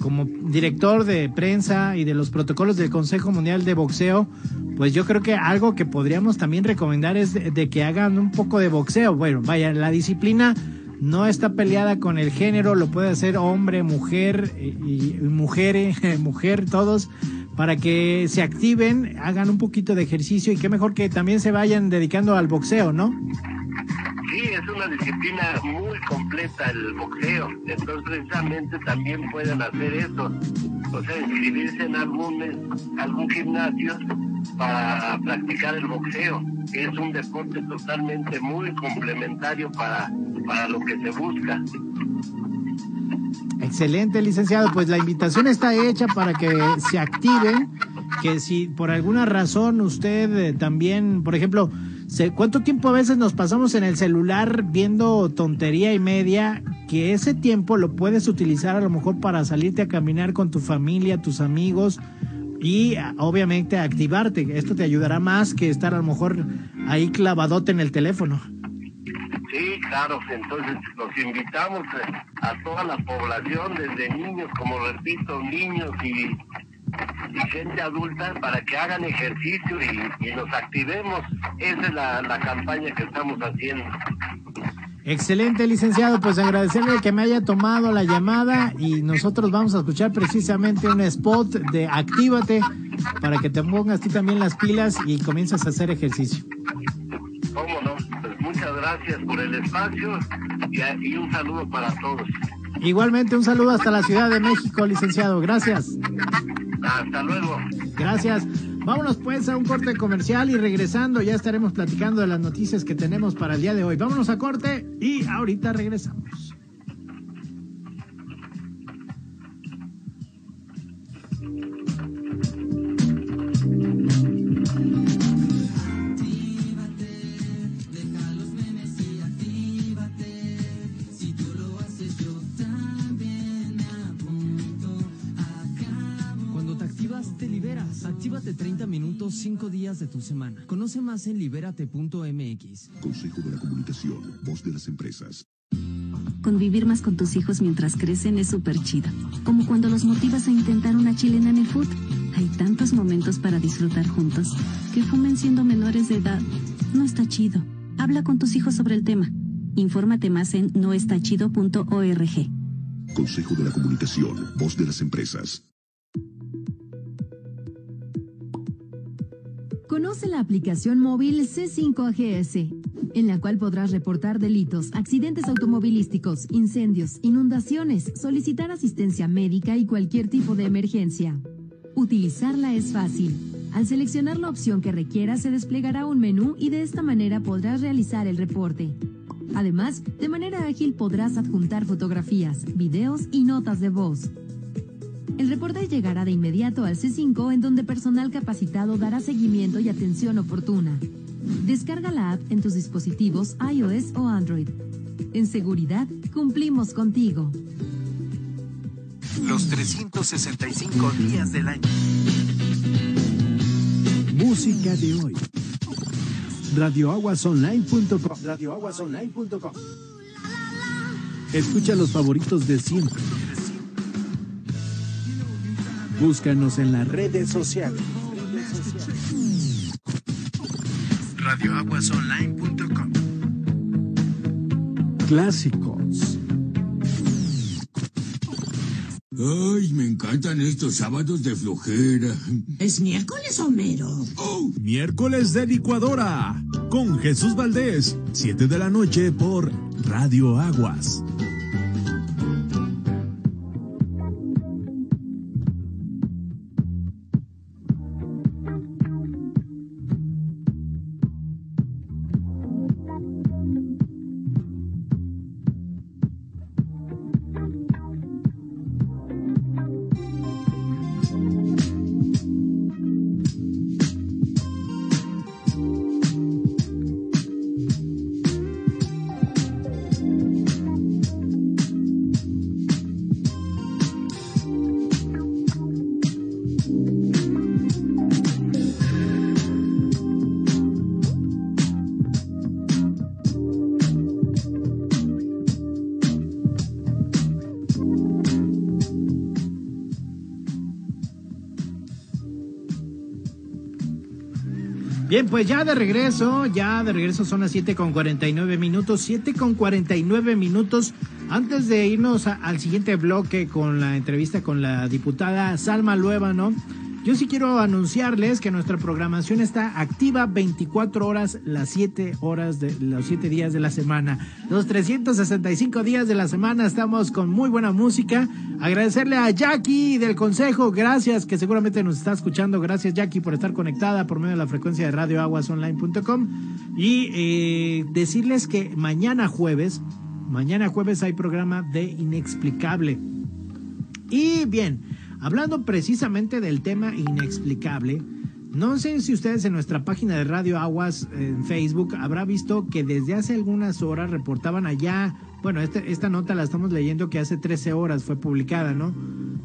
como director de prensa y de los protocolos del Consejo Mundial de Boxeo, pues yo creo que algo que podríamos también recomendar es de, que hagan un poco de boxeo. Bueno, vaya, la disciplina no está peleada con el género, lo puede hacer hombre, mujer y, y mujer, mujer, todos, para que se activen, hagan un poquito de ejercicio y qué mejor que también se vayan dedicando al boxeo, ¿no? Sí, es una disciplina muy completa el boxeo, entonces precisamente también pueden hacer eso, o sea, inscribirse en algún, algún gimnasio para practicar el boxeo, es un deporte totalmente muy complementario para, para lo que se busca. Excelente, licenciado. Pues la invitación está hecha para que se activen, que si por alguna razón usted eh, también, por ejemplo, ¿cuánto tiempo a veces nos pasamos en el celular viendo tontería y media? Que ese tiempo lo puedes utilizar a lo mejor para salirte a caminar con tu familia, tus amigos y obviamente activarte. Esto te ayudará más que estar a lo mejor ahí clavadote en el teléfono. Sí, claro, entonces los invitamos eh, a toda la población, desde niños, como repito, niños y, gente adulta, para que hagan ejercicio y, nos activemos. Esa es la, la campaña que estamos haciendo. Excelente, licenciado. Pues agradecerle que me haya tomado la llamada y nosotros vamos a escuchar precisamente un spot de Actívate para que te pongas tú también las pilas y comiences a hacer ejercicio. ¿Cómo no? muchas gracias por el espacio y, un saludo para todos. Igualmente un saludo hasta la Ciudad de México, licenciado. Gracias. Hasta luego. Gracias. Vámonos pues a un corte comercial y regresando ya estaremos platicando de las noticias que tenemos para el día de hoy. Vámonos a corte y ahorita regresamos. Actívate 30 minutos, 5 días de tu semana. Conoce más en libérate.mx. Consejo de la Comunicación, voz de las empresas. Convivir más con tus hijos mientras crecen es súper chido. Como cuando los motivas a intentar una chilena en el food. Hay tantos momentos para disfrutar juntos. Que fumen siendo menores de edad. No está chido. Habla con tus hijos sobre el tema. Infórmate más en noestachido.org. Consejo de la Comunicación, voz de las empresas. Conoce la aplicación móvil C5AGS, en la cual podrás reportar delitos, accidentes automovilísticos, incendios, inundaciones, solicitar asistencia médica y cualquier tipo de emergencia. Utilizarla es fácil. Al seleccionar la opción que requieras se desplegará un menú y de esta manera podrás realizar el reporte. Además, de manera ágil podrás adjuntar fotografías, videos y notas de voz. El reporte llegará de inmediato al C5 en donde personal capacitado dará seguimiento y atención oportuna. Descarga la app en tus dispositivos iOS o Android. En seguridad, cumplimos contigo. Los 365 días del año. Música de hoy. Radioaguasonline.com. Radioaguasonline.com. Escucha los favoritos de siempre Búscanos en las redes sociales. Radioaguasonline.com Clásicos. Ay, me encantan estos sábados de flojera. ¿Es miércoles, Homero? Oh. Miércoles de licuadora. Con Jesús Valdés. 7 de la noche por Radio Aguas. Pues ya de regreso, ya de regreso son las 7 con 49 minutos, 7 con 49 minutos. Antes de irnos al siguiente bloque con la entrevista con la diputada Salma Lueva, ¿no? Yo sí quiero anunciarles que nuestra programación está activa 24 horas las 7 horas de los 7 días de la semana. Los 365 días de la semana estamos con muy buena música. Agradecerle a Jackie del Consejo, gracias que seguramente nos está escuchando. Gracias Jackie por estar conectada por medio de la frecuencia de radioaguasonline.com y eh, decirles que mañana jueves, mañana jueves hay programa de Inexplicable. Y bien, Hablando precisamente del tema inexplicable, no sé si ustedes en nuestra página de Radio Aguas en Facebook habrá visto que desde hace algunas horas reportaban allá, bueno, este, esta nota la estamos leyendo que hace 13 horas fue publicada, ¿no?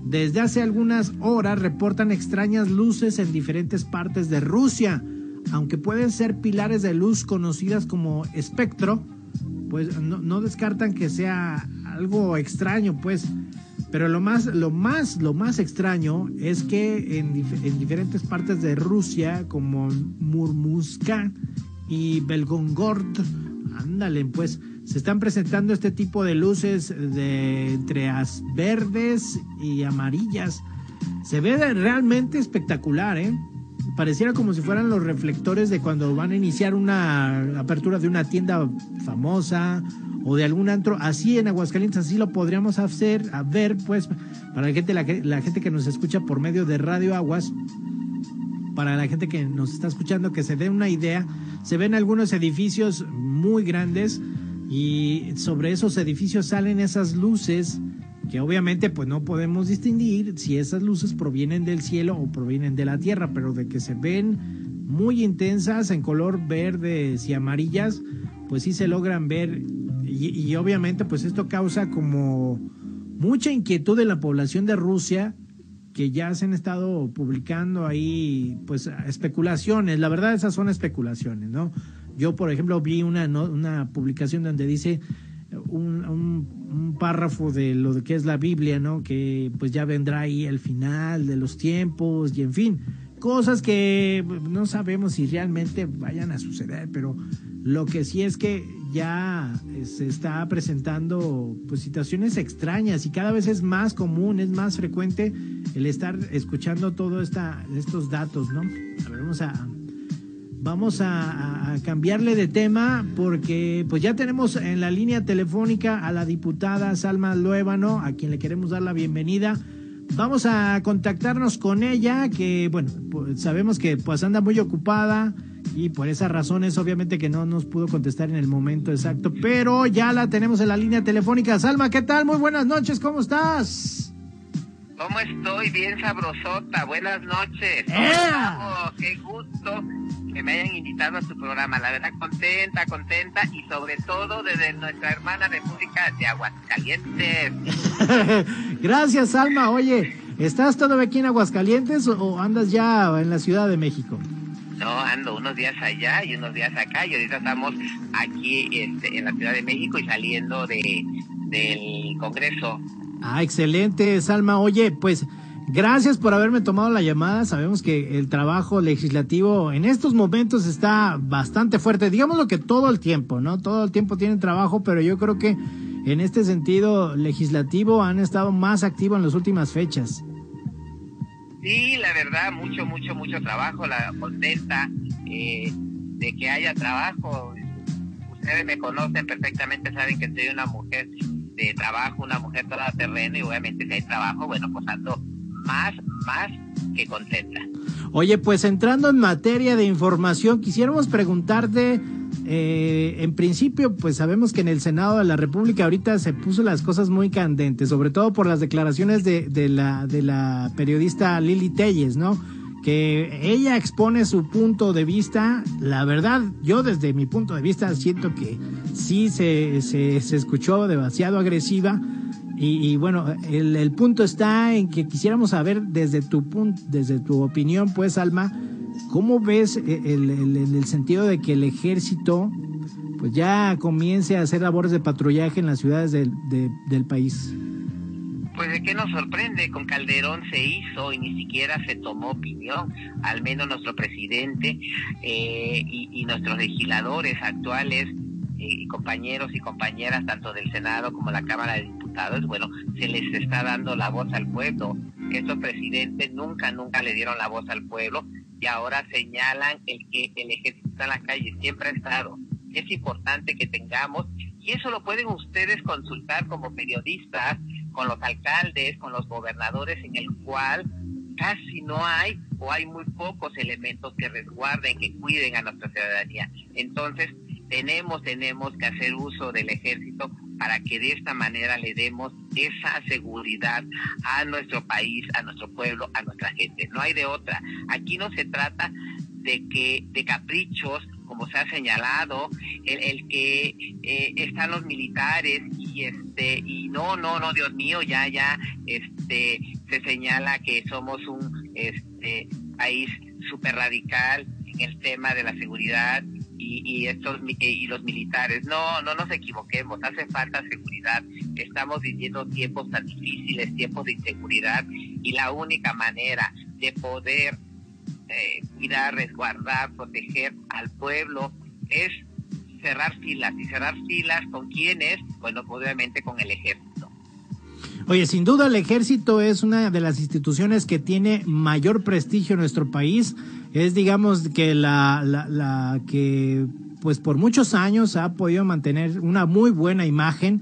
Desde hace algunas horas reportan extrañas luces en diferentes partes de Rusia, aunque pueden ser pilares de luz conocidas como espectro, pues no, no descartan que sea algo extraño, pues pero lo más, lo más, lo más extraño es que en, diferentes partes de Rusia, como Murmuska y Belgongord, ándale, pues se están presentando este tipo de luces de entre verdes y amarillas. Se ve realmente espectacular, ¿eh? Pareciera como si fueran los reflectores de cuando van a iniciar una apertura de una tienda famosa o de algún antro, así en Aguascalientes, así lo podríamos hacer, a ver, pues, para la gente, la, la gente que nos escucha por medio de Radio Aguas, para la gente que nos está escuchando, que se dé una idea, se ven algunos edificios muy grandes y sobre esos edificios salen esas luces que obviamente pues no podemos distinguir si esas luces provienen del cielo o provienen de la tierra, pero de que se ven muy intensas en color verdes y amarillas, pues sí se logran ver y, obviamente pues esto causa como mucha inquietud en la población de Rusia que ya se han estado publicando ahí pues especulaciones, la verdad esas son especulaciones, ¿no? Yo por ejemplo vi una, una publicación donde dice un, párrafo de lo que es la Biblia, ¿no? Que pues ya vendrá ahí el final de los tiempos y en fin, cosas que no sabemos si realmente vayan a suceder, pero lo que sí es que ya se está presentando pues, situaciones extrañas y cada vez es más común, es más frecuente el estar escuchando todos estos datos, ¿no? Vamos a, vamos a, cambiarle de tema porque pues ya tenemos en la línea telefónica a la diputada Salma Luébano, a quien le queremos dar la bienvenida. Vamos a contactarnos con ella, que bueno, pues sabemos que pues anda muy ocupada y por esas razones obviamente que no nos pudo contestar en el momento exacto, pero ya la tenemos en la línea telefónica. Salma, ¿qué tal? Muy buenas noches, ¿cómo estás? ¿Cómo estoy? Bien sabrosota, buenas noches. Qué gusto que me hayan invitado a su programa, la verdad contenta, contenta y sobre todo desde nuestra hermana República de Aguascalientes. Gracias, Salma. Oye, ¿estás todavía aquí en Aguascalientes o andas ya en la Ciudad de México? No, ando unos días allá y unos días acá y ahorita estamos aquí este, en la Ciudad de México y saliendo de, del Congreso. Ah, excelente, Salma. Oye, pues gracias por haberme tomado la llamada. Sabemos que el trabajo legislativo en estos momentos está bastante fuerte. Digámoslo que todo el tiempo, ¿no? Todo el tiempo tienen trabajo, pero yo creo que en este sentido legislativo han estado más activos en las últimas fechas. Sí, la verdad, mucho, mucho, mucho trabajo, la contenta eh, de que haya trabajo. Ustedes me conocen perfectamente, saben que soy una mujer de trabajo, una mujer toda terreno y obviamente si hay trabajo, bueno, pues ando más, más que contenta. Oye, pues entrando en materia de información, quisiéramos preguntarte eh, en principio, pues sabemos que en el Senado de la República ahorita se puso las cosas muy candentes, sobre todo por las declaraciones de, la, de la periodista Lili Telles, ¿no? Que ella expone su punto de vista. La verdad, yo desde mi punto de vista siento que sí se, se, se escuchó demasiado agresiva. Y, y bueno, el, punto está en que quisiéramos saber desde tu punto, desde tu opinión, pues, Alma, ¿Cómo ves eh, el, el, sentido de que el ejército pues ya comience a hacer labores de patrullaje en las ciudades del, del país? Pues de qué nos sorprende, con Calderón se hizo y ni siquiera se tomó opinión, al menos nuestro presidente eh, y, nuestros legisladores actuales, eh, compañeros y compañeras tanto del Senado como la Cámara de Diputados, bueno, se les está dando la voz al pueblo estos presidentes nunca, nunca le dieron la voz al pueblo y ahora señalan el que el ejército está en las calles, siempre ha estado. Es importante que tengamos, y eso lo pueden ustedes consultar como periodistas, con los alcaldes, con los gobernadores, en el cual casi no hay o hay muy pocos elementos que resguarden, que cuiden a nuestra ciudadanía. Entonces, tenemos, tenemos que hacer uso del ejército para que de esta manera le demos esa seguridad a nuestro país, a nuestro pueblo, a nuestra gente. No hay de otra. Aquí no se trata de que de caprichos, como se ha señalado, el, que eh, están los militares y este y no, no, no, Dios mío, ya, ya, este, se señala que somos un este país súper radical en el tema de la seguridad y, estos eh, y los militares. No, no nos equivoquemos, hace falta seguridad. Estamos viviendo tiempos tan difíciles, tiempos de inseguridad y la única manera de poder eh, cuidar, resguardar, proteger al pueblo es cerrar filas y cerrar filas con quienes, bueno, obviamente con el ejército. Oye, sin duda el ejército es una de las instituciones que tiene mayor prestigio en nuestro país. Es, digamos, que la, la, que, pues por muchos años ha podido mantener una muy buena imagen.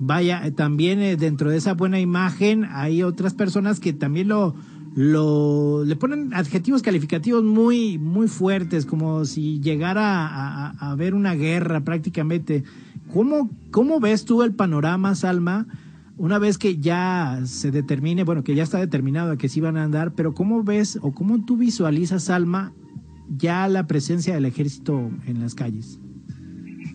Vaya, también eh, dentro de esa buena imagen hay otras personas que también lo, lo le ponen adjetivos calificativos muy muy fuertes como si llegara a, a, haber una guerra prácticamente cómo cómo ves tú el panorama Salma una vez que ya se determine bueno que ya está determinado que sí van a andar pero cómo ves o cómo tú visualizas Salma ya la presencia del ejército en las calles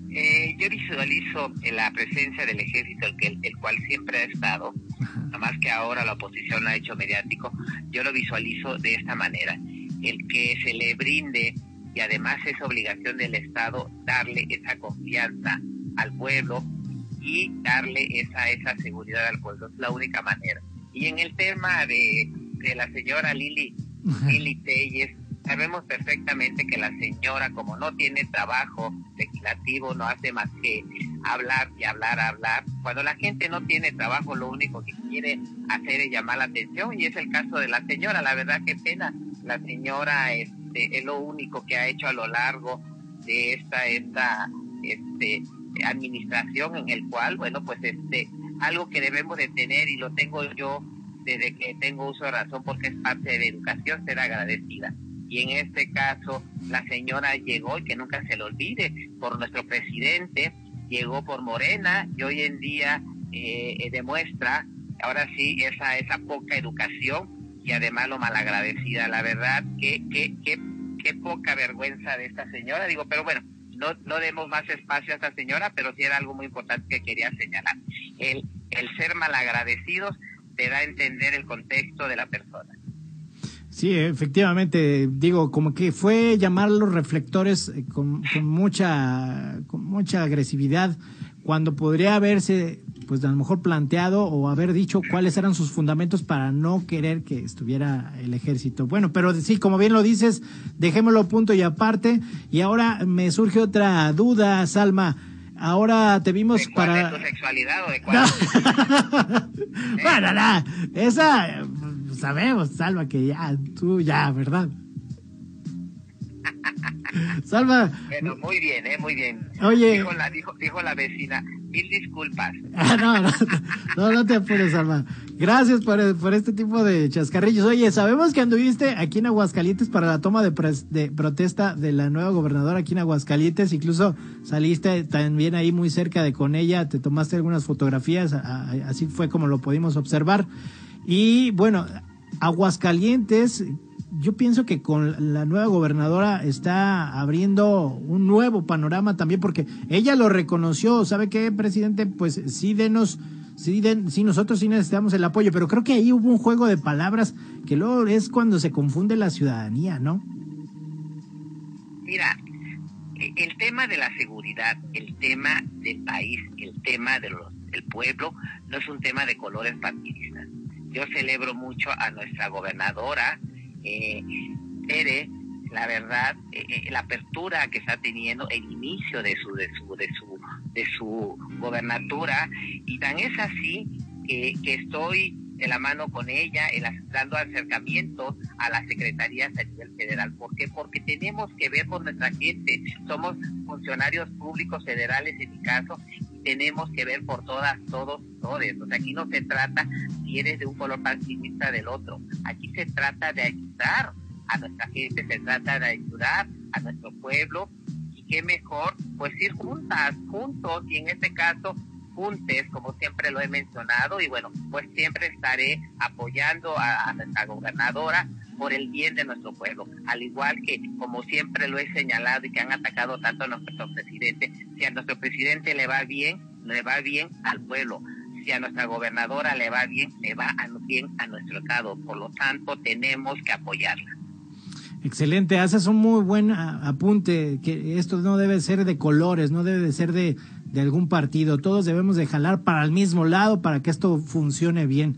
eh, yo visualizo la presencia del ejército, el, el cual siempre ha estado, nada más que ahora la oposición lo ha hecho mediático, yo lo visualizo de esta manera, el que se le brinde y además es obligación del Estado darle esa confianza al pueblo y darle esa, esa seguridad al pueblo, es la única manera. Y en el tema de, de la señora Lili, Lili Telles, sabemos perfectamente que la señora, como no tiene trabajo legislativo, no hace más que hablar y hablar, hablar. Cuando la gente no tiene trabajo, lo único que quiere hacer es llamar la atención y es el caso de la señora. La verdad que pena, la señora este, es lo único que ha hecho a lo largo de esta, esta este, administración en el cual, bueno, pues este, algo que debemos de tener y lo tengo yo desde que tengo uso de razón porque es parte de la educación, ser agradecida. Y en este caso la señora llegó y que nunca se le olvide por nuestro presidente, llegó por Morena y hoy en día eh, eh, demuestra ahora sí esa, esa poca educación y además lo malagradecida, la verdad que, que, que, qué poca vergüenza de esta señora, digo, pero bueno, no, no demos más espacio a esta señora, pero sí era algo muy importante que quería señalar. El, el ser malagradecidos te da a entender el contexto de la persona. Sí, efectivamente, digo, como que fue llamar los reflectores eh, con, mucha, con mucha agresividad, cuando podría haberse, pues a lo mejor planteado o haber dicho cuáles eran sus fundamentos para no querer que estuviera el ejército. Bueno, pero sí, como bien lo dices, dejémoslo punto y aparte. Y ahora me surge otra duda, Salma. Ahora te vimos para. ¿De tu sexualidad o de cuál? bueno, nada, esa sabemos, Salva, que ya, tú ya, ¿verdad? Salva. Bueno, muy bien, ¿eh? Muy bien. Oye. Dijo la, dijo, dijo la vecina, mil disculpas. Ah, no, no, no, te apures, Salva. Gracias por, por, este tipo de chascarrillos. Oye, sabemos que anduviste aquí en Aguascalientes para la toma de, de protesta de la nueva gobernadora aquí en Aguascalientes. Incluso saliste también ahí muy cerca de con ella, te tomaste algunas fotografías, así fue como lo pudimos observar. Y bueno, Aguascalientes, yo pienso que con la nueva gobernadora está abriendo un nuevo panorama también, porque ella lo reconoció, ¿sabe qué, presidente? Pues sí, denos, sí, den, sí, nosotros sí necesitamos el apoyo, pero creo que ahí hubo un juego de palabras que luego es cuando se confunde la ciudadanía, ¿no? Mira, el tema de la seguridad, el tema del país, el tema del pueblo, no es un tema de colores partidistas yo celebro mucho a nuestra gobernadora, eh, la verdad, eh, eh, la apertura que está teniendo, el inicio de su, de su, de su, de su gobernatura, y tan es así que, que estoy de la mano con ella, el, dando acercamiento a las secretarías a nivel federal. ¿Por qué? Porque tenemos que ver con nuestra gente. Somos funcionarios públicos federales en mi caso tenemos que ver por todas, todos, todos. O sea, aquí no se trata si eres de un color partidista del otro. Aquí se trata de ayudar a nuestra gente, se trata de ayudar a nuestro pueblo y qué mejor pues ir juntas, juntos y en este caso juntes, como siempre lo he mencionado, y bueno, pues siempre estaré apoyando a, nuestra gobernadora por el bien de nuestro pueblo, al igual que como siempre lo he señalado y que han atacado tanto a nuestro presidente, si a nuestro presidente le va bien, le va bien al pueblo, si a nuestra gobernadora le va bien, le va bien a nuestro estado, por lo tanto tenemos que apoyarla. Excelente, haces un muy buen apunte, que esto no debe ser de colores, no debe de ser de, de algún partido, todos debemos de jalar para el mismo lado para que esto funcione bien.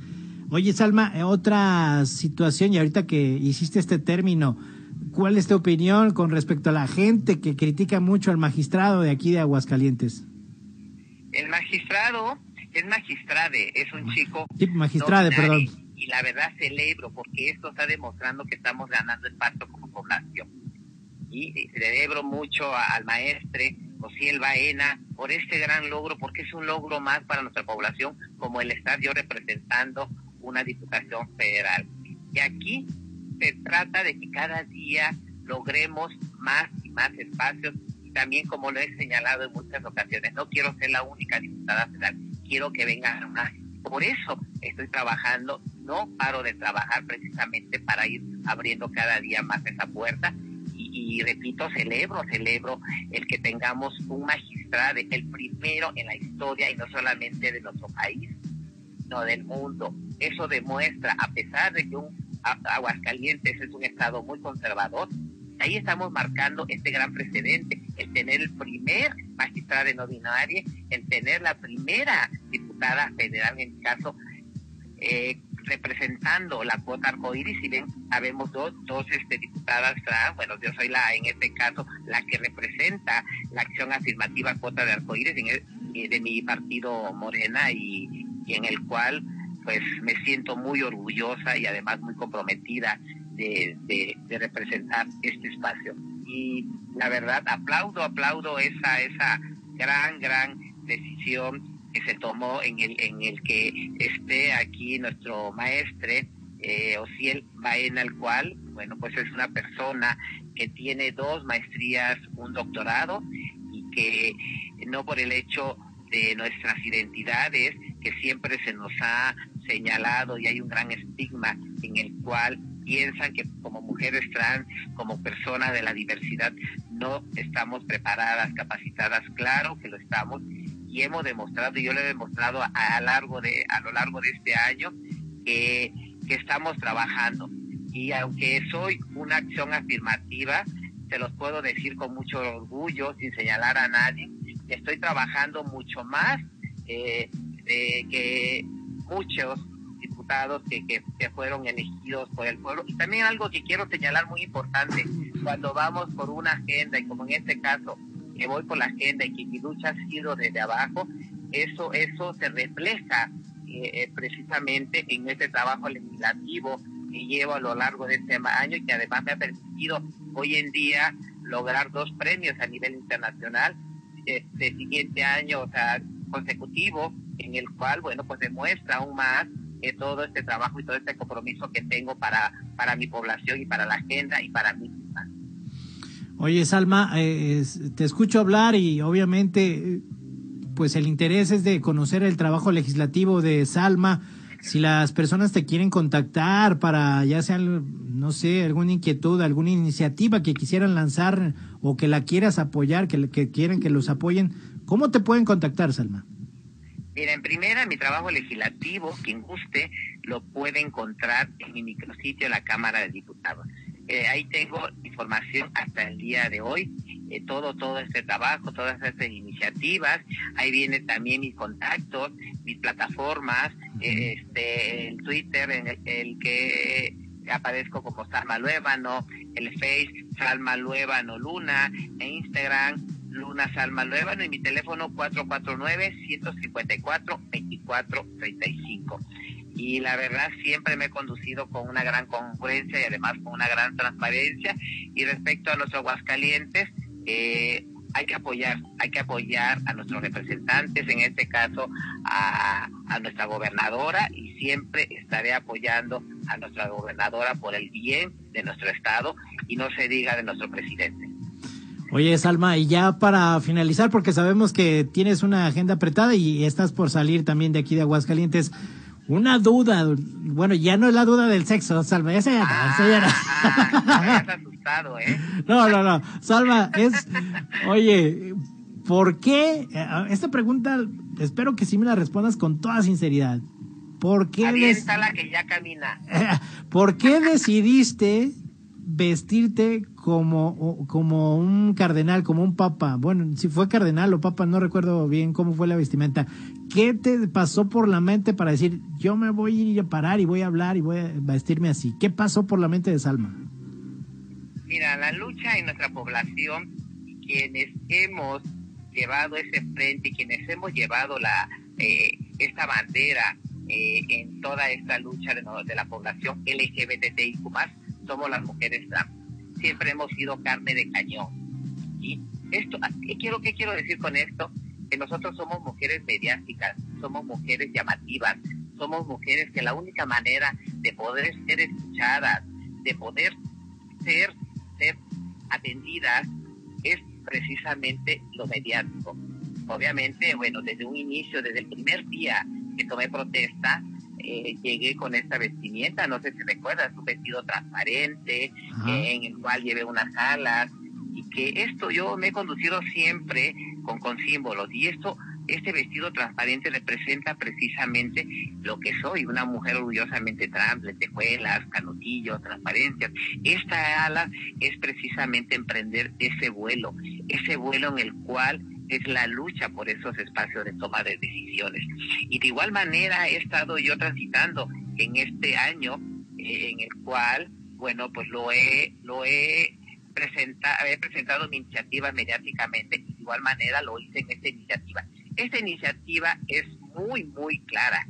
Oye, Salma, eh, otra situación, y ahorita que hiciste este término, ¿cuál es tu opinión con respecto a la gente que critica mucho al magistrado de aquí de Aguascalientes? El magistrado es magistrade, es un chico... Sí, magistrade, perdón y la verdad celebro porque esto está demostrando que estamos ganando espacio como población. Y celebro mucho al maestre Josiel Baena por este gran logro, porque es un logro más para nuestra población, como el estar yo representando una diputación federal. Y aquí se trata de que cada día logremos más y más espacios y también como lo he señalado en muchas ocasiones, no quiero ser la única diputada federal, quiero que vengan más. Por eso estoy trabajando no paro de trabajar precisamente para ir abriendo cada día más esa puerta. Y, repito, celebro, celebro el que tengamos un magistrado, el primero en la historia y no solamente de nuestro país, sino del mundo. Eso demuestra, a pesar de que un Aguascalientes es un estado muy conservador, ahí estamos marcando este gran precedente, el tener el primer magistrado no binario, el tener la primera diputada federal, en el caso, eh, representando la cuota arcoíris, si ven, habemos dos, dos este, diputadas trans, bueno, yo soy la, en este caso, la que representa la acción afirmativa cuota de arcoíris eh, de mi partido Morena y, en el cual pues me siento muy orgullosa y además muy comprometida de, de, representar este espacio. Y la verdad, aplaudo, aplaudo esa, esa gran, gran decisión se tomó en el, en el que esté aquí nuestro maestre, eh, Ociel Baena, el cual, bueno, pues es una persona que tiene dos maestrías, un doctorado, y que no por el hecho de nuestras identidades, que siempre se nos ha señalado y hay un gran estigma en el cual piensan que como mujeres trans, como personas de la diversidad, no estamos preparadas, capacitadas, claro que lo estamos, y hemos demostrado, y yo lo he demostrado a, largo de, a lo largo de este año, que, estamos trabajando. Y aunque soy una acción afirmativa, se los puedo decir con mucho orgullo, sin señalar a nadie, estoy trabajando mucho más eh, que muchos diputados que, que, que, fueron elegidos por el pueblo. Y también algo que quiero señalar muy importante, cuando vamos por una agenda, y como en este caso que voy por la agenda y que mi lucha ha sido desde abajo, eso, eso se refleja eh, eh, precisamente en este trabajo legislativo que llevo a lo largo de este año y que además me ha permitido hoy en día lograr dos premios a nivel internacional este siguiente año, o sea, consecutivo, en el cual, bueno, pues demuestra aún más que todo este trabajo y todo este compromiso que tengo para, para mi población y para la agenda y para mí. Oye, Salma, eh, te escucho hablar y obviamente, pues el interés es de conocer el trabajo legislativo de Salma. Si las personas te quieren contactar para ya sea, no sé, alguna inquietud, alguna iniciativa que quisieran lanzar o que la quieras apoyar, que, que quieren que los apoyen, ¿cómo te pueden contactar, Salma? Mira, en primera, mi trabajo legislativo, quien guste, lo puede encontrar en mi micrositio de la Cámara de Diputados. Eh, ahí tengo información hasta el día de hoy, eh, todo, todo este trabajo, todas estas iniciativas. Ahí viene también mis contactos, mis plataformas, este, el Twitter en el, que aparezco como Salma Luébano, el Face Salma Luébano Luna, e Instagram Luna Salma Luébano y mi teléfono 449-154-2435 y la verdad siempre me he conducido con una gran congruencia y además con una gran transparencia. Y respecto a los Aguascalientes, eh, hay que apoyar, hay que apoyar a nuestros representantes, en este caso a, a nuestra gobernadora, y siempre estaré apoyando a nuestra gobernadora por el bien de nuestro Estado y no se diga de nuestro presidente. Oye, Salma, y ya para finalizar, porque sabemos que tienes una agenda apretada y estás por salir también de aquí de Aguascalientes. Una duda, bueno, ya no es la duda del sexo, Salma, esa ya, ah, asustado, ¿eh? No, no, no, Salma, es, oye, ¿por qué? Eh, esta pregunta, espero que sí me la respondas con toda sinceridad. ¿Por qué? la que ya camina. ¿Por qué decidiste vestirte como, como un cardenal, como un papa. Bueno, si fue cardenal o papa, no recuerdo bien cómo fue la vestimenta. ¿Qué te pasó por la mente para decir, yo me voy a ir a parar y voy a hablar y voy a vestirme así? ¿Qué pasó por la mente de Salma? Mira, la lucha en nuestra población, quienes hemos llevado ese frente, quienes hemos llevado la eh, esta bandera eh, en toda esta lucha de, de la población LGBTIQ+, somos las mujeres trans. Siempre hemos sido carne de cañón. Y esto, ¿qué quiero, qué quiero decir con esto? Que nosotros somos mujeres mediáticas, somos mujeres llamativas, somos mujeres que la única manera de poder ser escuchadas, de poder ser, ser atendidas, es precisamente lo mediático. Obviamente, bueno, desde un inicio, desde el primer día que tomé protesta, eh, llegué con esta vestimenta, no sé si recuerdas, un vestido transparente, eh, en el cual llevé unas alas, y que esto yo me he conducido siempre con, con símbolos, y esto, este vestido transparente representa precisamente lo que soy, una mujer orgullosamente trans, lentejuelas, canutillos, transparencias. Esta ala es precisamente emprender ese vuelo, ese vuelo en el cual es la lucha por esos espacios de toma de decisiones. Y de igual manera he estado yo transitando en este año eh, en el cual, bueno, pues lo he, lo he presentado, he presentado mi iniciativa mediáticamente y de igual manera lo hice en esta iniciativa. Esta iniciativa es muy, muy clara.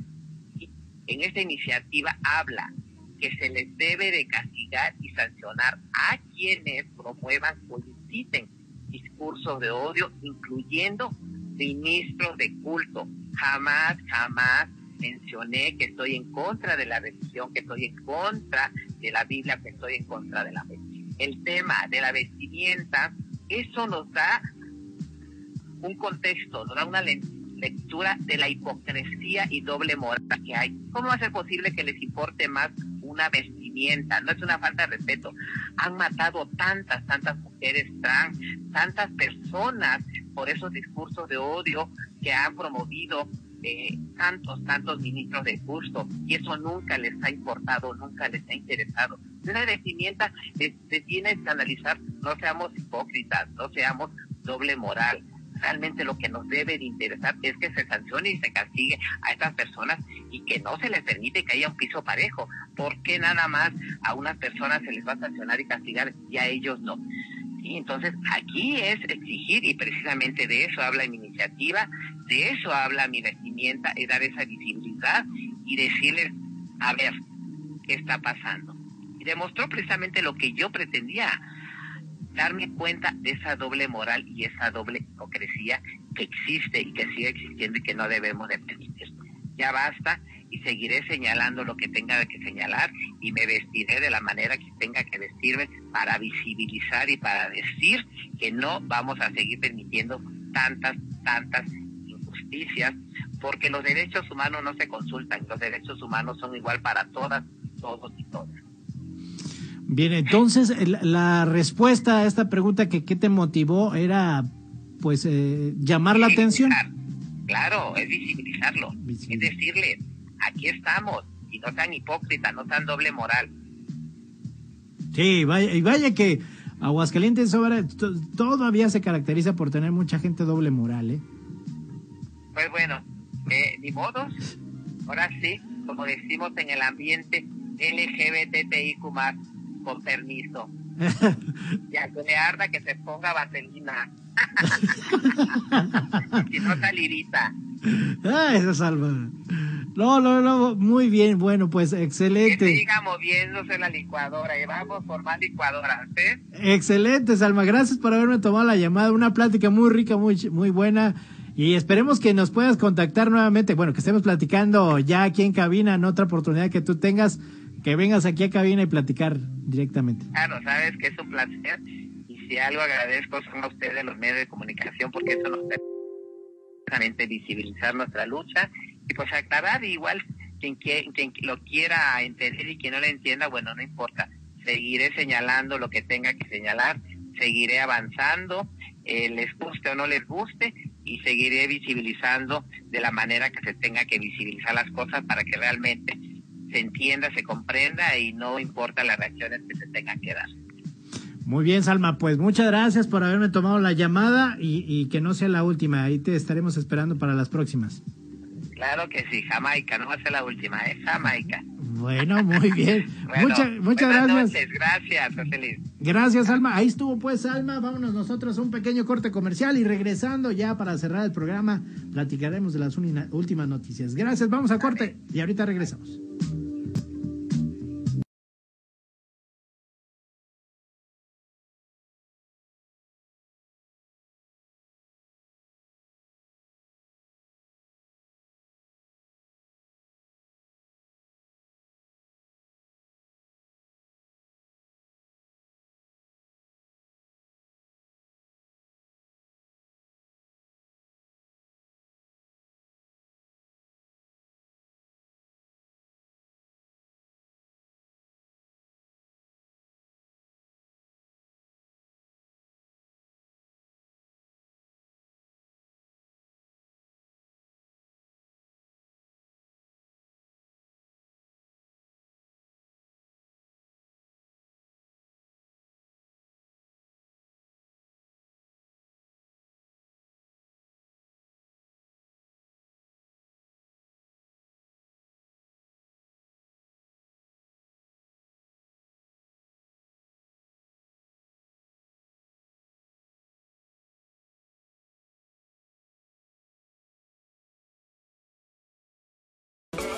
En esta iniciativa habla que se les debe de castigar y sancionar a quienes promuevan o inciten discursos de odio, incluyendo ministros de culto. Jamás, jamás mencioné que estoy en contra de la religión, que estoy en contra de la Biblia, que estoy en contra de la fe. El tema de la vestimenta, eso nos da un contexto, nos da una lectura de la hipocresía y doble moral que hay. ¿Cómo va a ser posible que les importe más una vestimenta? No es una falta de respeto. Han matado tantas, tantas mujeres trans, tantas personas por esos discursos de odio que han promovido eh, tantos, tantos ministros de curso y eso nunca les ha importado, nunca les ha interesado. Una vestimenta se tiene que analizar, no seamos hipócritas, no seamos doble moral. Realmente lo que nos debe de interesar es que se sancione y se castigue a estas personas y que no se les permite que haya un piso parejo. porque nada más a unas personas se les va a sancionar y castigar y a ellos no? Entonces aquí es exigir y precisamente de eso habla mi iniciativa, de eso habla mi vestimenta, y dar esa visibilidad y decirles, a ver, ¿qué está pasando? Y demostró precisamente lo que yo pretendía, darme cuenta de esa doble moral y esa doble hipocresía que existe y que sigue existiendo y que no debemos de permitir. Ya basta y seguiré señalando lo que tenga que señalar y me vestiré de la manera que tenga que vestirme para visibilizar y para decir que no vamos a seguir permitiendo tantas, tantas injusticias, porque los derechos humanos no se consultan, los derechos humanos son igual para todas, todos y todas. Bien, entonces la respuesta a esta pregunta que qué te motivó era pues eh, llamar la atención. Claro, es visibilizarlo, es decirle, aquí estamos, y no tan hipócrita, no tan doble moral. Sí, vaya, y vaya que Aguascalientes todavía se caracteriza por tener mucha gente doble moral, ¿eh? Pues bueno, eh, ni modos, ahora sí, como decimos en el ambiente LGBTIQ+, con permiso. ya que le arda que se ponga vaselina. si no salirita. Ah, eso salva. No, no, no, muy bien, bueno, pues excelente. Que siga moviéndose la licuadora y vamos por más licuadoras, ¿eh? Excelente, Salma, gracias por haberme tomado la llamada, una plática muy rica, muy, muy buena. Y esperemos que nos puedas contactar nuevamente, bueno, que estemos platicando ya aquí en cabina en otra oportunidad que tú tengas, que vengas aquí a cabina y platicar directamente. Claro, sabes que es un placer y si algo agradezco son a ustedes los medios de comunicación porque eso nos permite visibilizar nuestra lucha y pues aclarar igual quien, quien, quien lo quiera entender y quien no lo entienda, bueno, no importa, seguiré señalando lo que tenga que señalar, seguiré avanzando, eh, les guste o no les guste, y seguiré visibilizando de la manera que se tenga que visibilizar las cosas para que realmente se entienda, se comprenda y no importa las reacciones que se tengan que dar. Muy bien, Salma, pues muchas gracias por haberme tomado la llamada y, y que no sea la última. Ahí te estaremos esperando para las próximas. Claro que sí, Jamaica, no va a ser la última, es Jamaica. Bueno, muy bien. muchas muchas gracias. Noches, gracias, José Gracias, Alma. Ahí estuvo pues, Alma. Vámonos nosotros a un pequeño corte comercial y regresando ya para cerrar el programa, platicaremos de las últimas noticias. Gracias, vamos a corte y ahorita regresamos.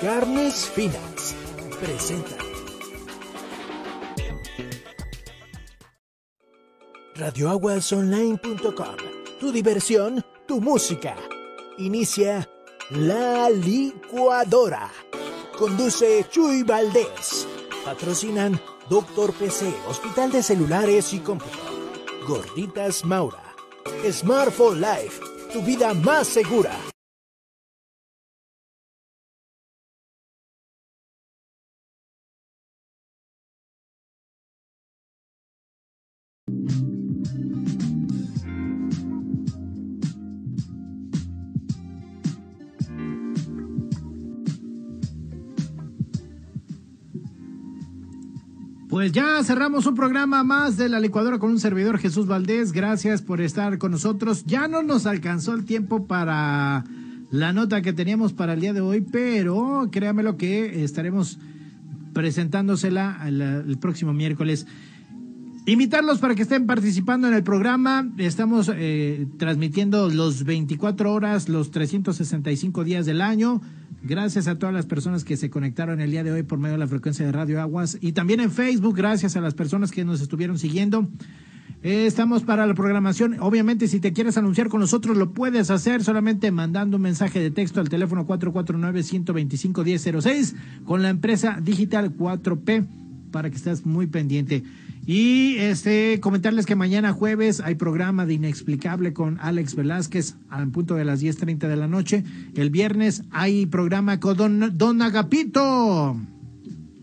Carnes Finas presenta radioaguasonline.com Tu diversión, tu música. Inicia La Licuadora. Conduce Chuy Valdés. Patrocinan Doctor PC, Hospital de Celulares y Cómputo. Gorditas Maura. Smartphone Life, tu vida más segura. Pues ya cerramos un programa más de la licuadora con un servidor Jesús Valdés. Gracias por estar con nosotros. Ya no nos alcanzó el tiempo para la nota que teníamos para el día de hoy, pero créamelo que estaremos presentándosela el, el próximo miércoles. Invitarlos para que estén participando en el programa. Estamos eh, transmitiendo los 24 horas, los 365 días del año. Gracias a todas las personas que se conectaron el día de hoy por medio de la frecuencia de Radio Aguas y también en Facebook, gracias a las personas que nos estuvieron siguiendo. Eh, estamos para la programación. Obviamente, si te quieres anunciar con nosotros, lo puedes hacer solamente mandando un mensaje de texto al teléfono 449-125-1006 con la empresa Digital 4P para que estés muy pendiente. Y este comentarles que mañana jueves hay programa de Inexplicable con Alex Velázquez al punto de las 10.30 de la noche. El viernes hay programa con Don, Don Agapito.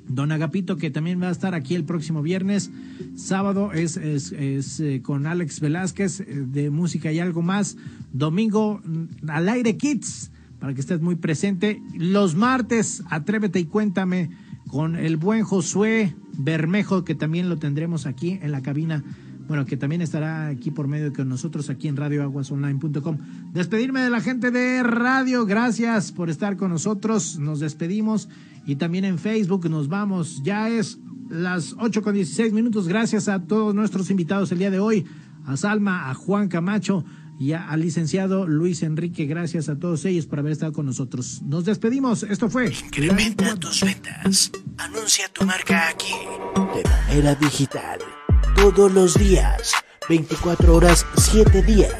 Don Agapito, que también va a estar aquí el próximo viernes. Sábado es, es, eh, con Alex Velázquez eh, de música y algo más. Domingo mm, al aire Kids, para que estés muy presente. Los martes, atrévete y cuéntame con el buen Josué Bermejo, que también lo tendremos aquí en la cabina. Bueno, que también estará aquí por medio de nosotros aquí en radioaguasonline.com. Despedirme de la gente de radio, gracias por estar con nosotros. Nos despedimos y también en Facebook nos vamos. Ya es las 8 con 16 minutos. Gracias a todos nuestros invitados el día de hoy, a Salma, a Juan Camacho y al licenciado Luis Enrique. Gracias a todos ellos por haber estado con nosotros. Nos despedimos. Esto fue. Incrementa tus ventas. Anuncia tu marca aquí. De manera digital. Todos los días. 24 horas, 7 días.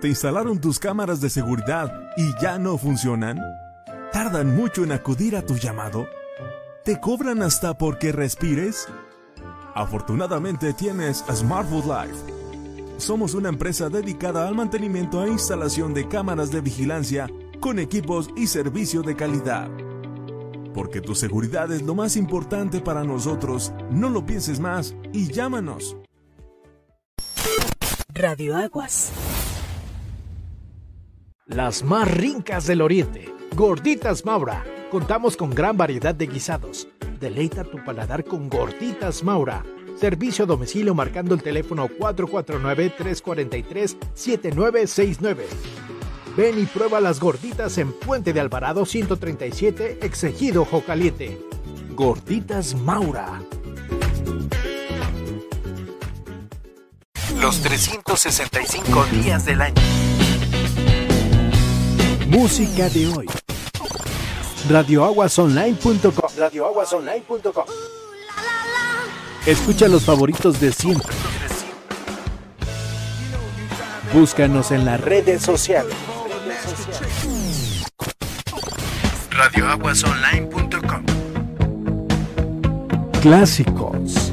¿Te instalaron tus cámaras de seguridad y ya no funcionan? ¿Tardan mucho en acudir a tu llamado? ¿Te cobran hasta porque respires? Afortunadamente tienes Smartwood Life. Somos una empresa dedicada al mantenimiento e instalación de cámaras de vigilancia con equipos y servicio de calidad. Porque tu seguridad es lo más importante para nosotros, no lo pienses más y llámanos. Radio Aguas. Las más rincas del oriente. Gorditas Maura. Contamos con gran variedad de guisados. Deleita tu paladar con Gorditas Maura. Servicio a domicilio marcando el teléfono 449-343-7969. Ven y prueba las gorditas en Puente de Alvarado 137, Exegido Jocaliente. Gorditas Maura. Los 365 días del año. Música de hoy. Radioaguasonline.com Radioaguasonline.com Escucha los favoritos de siempre. Búscanos en las redes sociales. Radioaguasonline.com Clásicos.